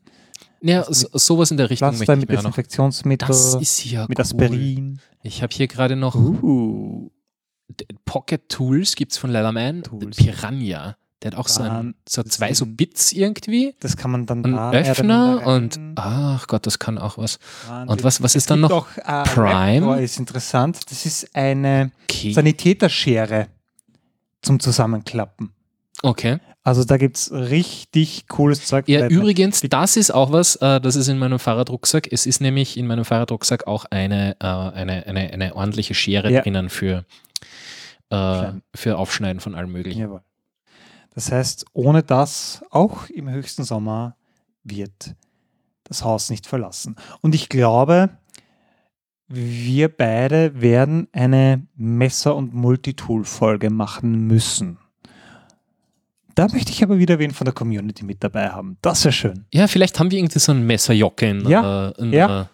Ja, so, sowas in der Richtung Pflaster möchte ich mit. Desinfektionsmittel, Das ist ja mit cool. Aspirin. Ich habe hier gerade noch Uh. Pocket Tools gibt es von Leatherman. Tools. Piranha. Der hat auch so, ein, Dann so zwei so Bits irgendwie. Das kann man dann da Öffner und ach Gott, das kann auch was. rein- und was- was ist dann noch? Auch, äh, Prime? Raptor ist interessant. Das ist eine Okay. Sanitäterschere zum Zusammenklappen. okay. Also da gibt es richtig cooles Zeug. Ja, mir- übrigens, das ist auch was, äh, das ist in meinem Fahrradrucksack. Es ist nämlich in meinem Fahrradrucksack auch eine, äh, eine, eine, eine ordentliche Schere Ja. drinnen für, äh, für Aufschneiden von allem Möglichen. Jawohl. Das heißt, ohne das, auch im höchsten Sommer, wird das Haus nicht verlassen. Und ich glaube, wir beide werden eine Messer- und Multitool-Folge machen müssen. Da möchte ich aber wieder wen von der Community mit dabei haben. Das wäre schön. Ja, vielleicht haben wir irgendwie so ein Messerjocke in, Ja, äh, in ja.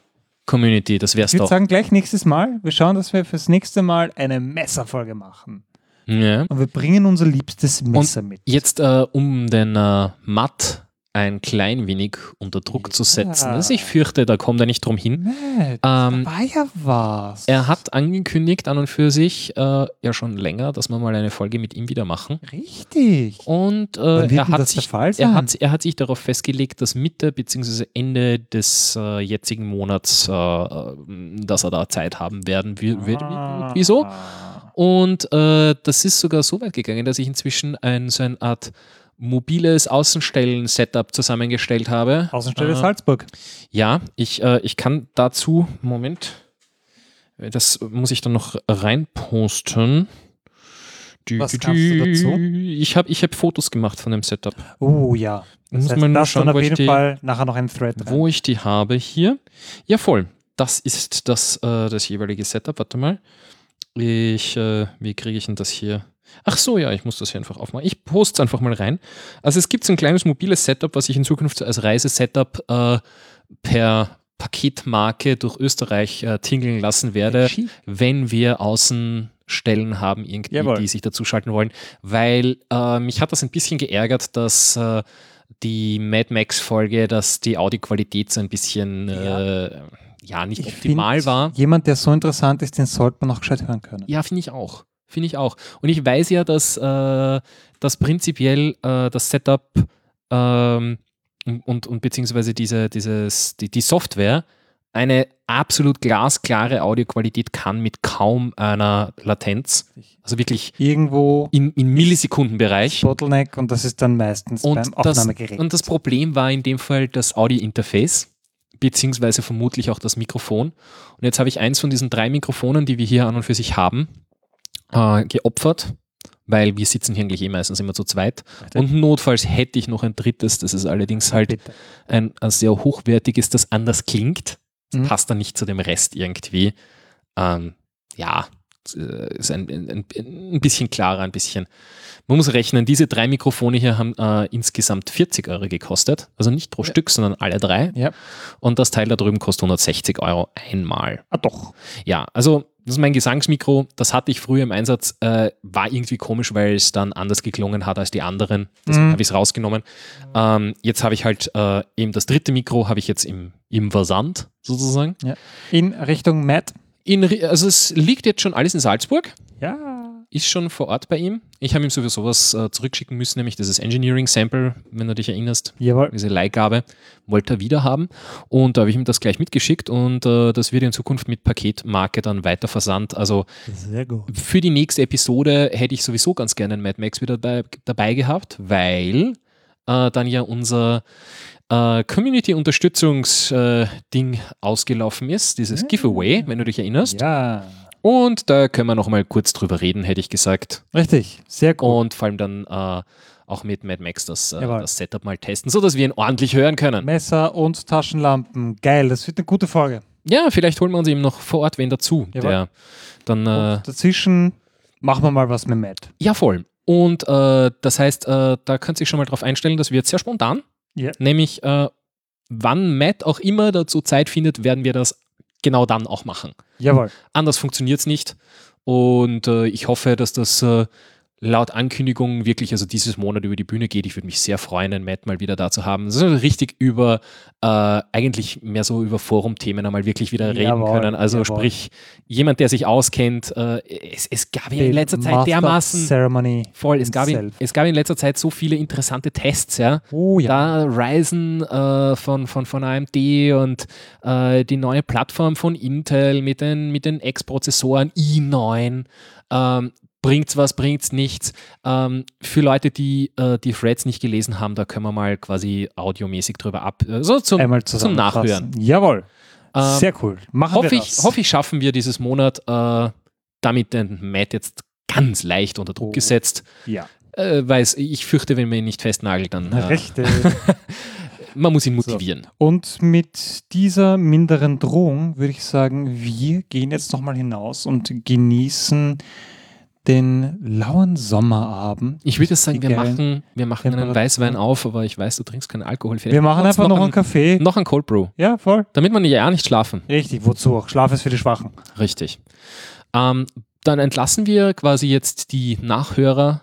Community. Das wär's Ich würde doch. sagen, gleich nächstes Mal. Wir schauen, dass wir fürs nächste Mal eine Messerfolge machen. Ja. Und wir bringen unser liebstes Messer mit. Jetzt, äh, um den äh, Matt ein klein wenig unter Druck zu Ja. setzen. Also ich fürchte, da kommt er nicht drum hin. Matt, Ähm, war ja was. Er hat angekündigt an und für sich äh, ja schon länger, dass wir mal eine Folge mit ihm wieder machen. Richtig. Und äh, er, hat sich, er, hat, er hat sich darauf festgelegt, dass Mitte bzw. Ende des äh, jetzigen Monats, äh, äh, dass er da Zeit haben werden wird. wird Ah. wieso? Und äh, das ist sogar so weit gegangen, dass ich inzwischen ein, so eine Art mobiles Außenstellen-Setup zusammengestellt habe. Außenstelle Äh, Salzburg. ja, ich, äh, ich kann dazu, Moment, das muss ich dann noch reinposten. Dü, Was dü, du dazu? Ich habe ich hab Fotos gemacht von dem Setup. Oh ja. Das Muss heißt, man nur schauen, auf jeden die- Fall nachher noch ein Thread rein. Wo ich die habe hier. Ja, voll. Das ist das, äh, das jeweilige Setup. Warte mal. Ich, äh, wie kriege ich denn das hier? Ach so, ja, ich muss das hier einfach aufmachen. Ich poste es einfach mal rein. Also es gibt so ein kleines mobiles Setup, was ich in Zukunft als Reisesetup äh, per Paketmarke durch Österreich äh, tingeln lassen werde, wenn wir Außenstellen haben, irgendwie, Jawohl. die sich dazu schalten wollen. Weil äh, mich hat das ein bisschen geärgert, dass äh, die Mad Max-Folge, dass die Audioqualität so ein bisschen Ja. äh, ja nicht Ich optimal find, war. Jemand, der so interessant ist, den sollte man auch gescheit hören können. Ja, finde ich auch. Finde ich auch. Und ich weiß ja, dass, äh, dass prinzipiell äh, das Setup ähm, und, und beziehungsweise diese, dieses, die, die Software eine absolut glasklare Audioqualität kann mit kaum einer Latenz. Also wirklich Irgendwo in, in Millisekundenbereich. Bottleneck und das ist dann meistens Und beim das, Aufnahmegerät. und das Problem war in dem Fall das Audio-Interface, beziehungsweise vermutlich auch das Mikrofon. Und jetzt habe ich eins von diesen drei Mikrofonen, die wir hier an und für sich haben, äh, geopfert, weil wir sitzen hier eigentlich eh meistens immer zu zweit. Und notfalls hätte ich noch ein drittes, das ist allerdings halt ein, ein sehr hochwertiges, das anders klingt. Das Mhm. passt dann nicht zu dem Rest irgendwie. Ähm, ja, äh, ist ein, ein, ein bisschen klarer, ein bisschen. Man muss rechnen, diese drei Mikrofone hier haben äh, insgesamt 40 Euro gekostet. Also nicht pro Ja. Stück, sondern alle drei. Ja. Und das Teil da drüben kostet 160 Euro einmal. Ah, doch. Ja, also das ist mein Gesangsmikro. Das hatte ich früher im Einsatz. Äh, war irgendwie komisch, weil es dann anders geklungen hat als die anderen. Deswegen Mhm. habe ich es rausgenommen. Ähm, jetzt habe ich halt äh, eben das dritte Mikro, habe ich jetzt im, im Versand sozusagen. In Richtung Matt. In, also es liegt jetzt schon alles in Salzburg. Ja. Ist schon vor Ort bei ihm. Ich habe ihm sowieso was äh, zurückschicken müssen, nämlich dieses Engineering Sample, wenn du dich erinnerst Jawohl. diese Leihgabe wollte er wieder haben. Und da habe ich ihm das gleich mitgeschickt und äh, das wird in Zukunft mit Paketmarke dann weiter versandt. Also Sehr gut. für die nächste Episode hätte ich sowieso ganz gerne einen Mad Max wieder dabei, dabei gehabt, weil äh, dann ja unser äh, Community-Unterstützungs-Ding ausgelaufen ist, dieses. Giveaway, wenn du dich erinnerst. Ja. Und da können wir noch mal kurz drüber reden, hätte ich gesagt. Richtig. Sehr gut. Und vor allem dann äh, auch mit Mad Max das, äh, das Setup mal testen, sodass wir ihn ordentlich hören können. Messer und Taschenlampen. Geil. Das wird eine gute Folge. Ja, vielleicht holen wir uns eben noch vor Ort wen dazu, Jawohl. der dann, äh, dazwischen machen wir mal was mit Matt. ja voll. Und äh, das heißt, äh, da könnt ihr sich schon mal drauf einstellen, das wird sehr spontan. Ja. Nämlich, äh, wann Matt auch immer dazu Zeit findet, werden wir das genau dann auch machen. Jawohl. Anders funktioniert es nicht. Und äh, ich hoffe, dass das äh, laut Ankündigung wirklich, also dieses Monat über die Bühne geht. Ich würde mich sehr freuen, den Matt mal wieder da zu haben. So richtig über, äh, eigentlich mehr so über Forum-Themen einmal wirklich wieder reden Jawohl, können. Also jawohl. sprich, jemand, der sich auskennt. Äh, es, es gab ja in letzter Zeit Master dermaßen, Ceremony. voll, es gab, in, es gab in letzter Zeit so viele interessante Tests, ja. Oh ja. Da Ryzen äh, von, von, von AMD und äh, die neue Plattform von Intel mit den, mit den X-Prozessoren i9. Ähm, bringt's was, bringt's nichts. Ähm, für Leute, die äh, die Threads nicht gelesen haben, da können wir mal quasi audiomäßig drüber ab, äh, so zum, Einmal zum. Nachhören. Jawohl. Ähm, Sehr cool. Machen Hoffe wir ich, das. hoffe ich, schaffen wir dieses Monat äh, damit den Matt jetzt ganz leicht unter Druck Oh. gesetzt. Ja. Äh, weil ich fürchte, wenn man ihn nicht festnagelt, dann äh, Rechte. man muss ihn motivieren. Und mit dieser minderen Drohung würde ich sagen, wir gehen jetzt nochmal hinaus und genießen den lauen Sommerabend. Ich würde sagen, wir machen, wir machen einen. Weißwein auf, aber ich weiß, du trinkst keinen Alkohol. Wir machen einfach noch einen einen, Kaffee. noch einen Cold Brew, Ja, voll. damit man ja nicht schlafen. Richtig, wozu auch? Schlaf ist für die Schwachen. Richtig. Ähm, dann entlassen wir quasi jetzt die Nachhörer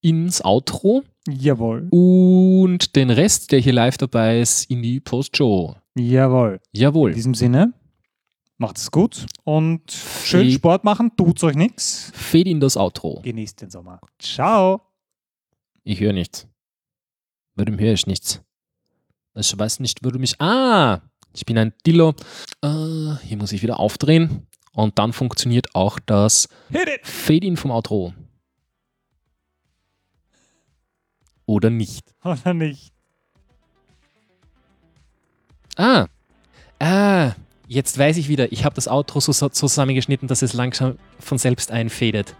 ins Outro Jawohl. und den Rest, der hier live dabei ist, in die Post-Show. Jawohl. In Jawohl. diesem Sinne, macht es gut und schön Viel- Sport machen, tut's euch nichts. Fade in das Outro. Genießt den Sommer. Ciao. Ich höre nichts. Warum höre ich nichts? Ich weiß nicht, warum ich. Ah! Ich bin ein Dillo. Äh, hier muss ich wieder aufdrehen. Und dann funktioniert auch das. Fade-In vom Outro. Oder nicht. Oder nicht? Ah! Ah! Jetzt weiß ich wieder, ich habe das Outro so, so zusammengeschnitten, dass es langsam von selbst einfädet.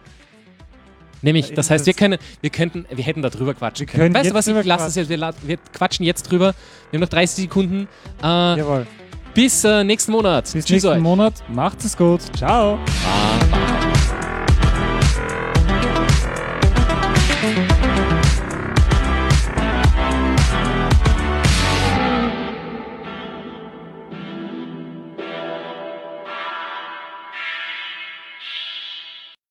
Nämlich, das heißt, wir können, wir könnten, wir hätten da drüber quatschen können. können Weißt du was, ich lasse es jetzt, wir, wir quatschen jetzt drüber. Wir haben noch 30 Sekunden. Äh, Jawohl. bis äh, nächsten Monat. Bis Tschüss nächsten euch. Monat. Macht es gut. Ciao. Baba.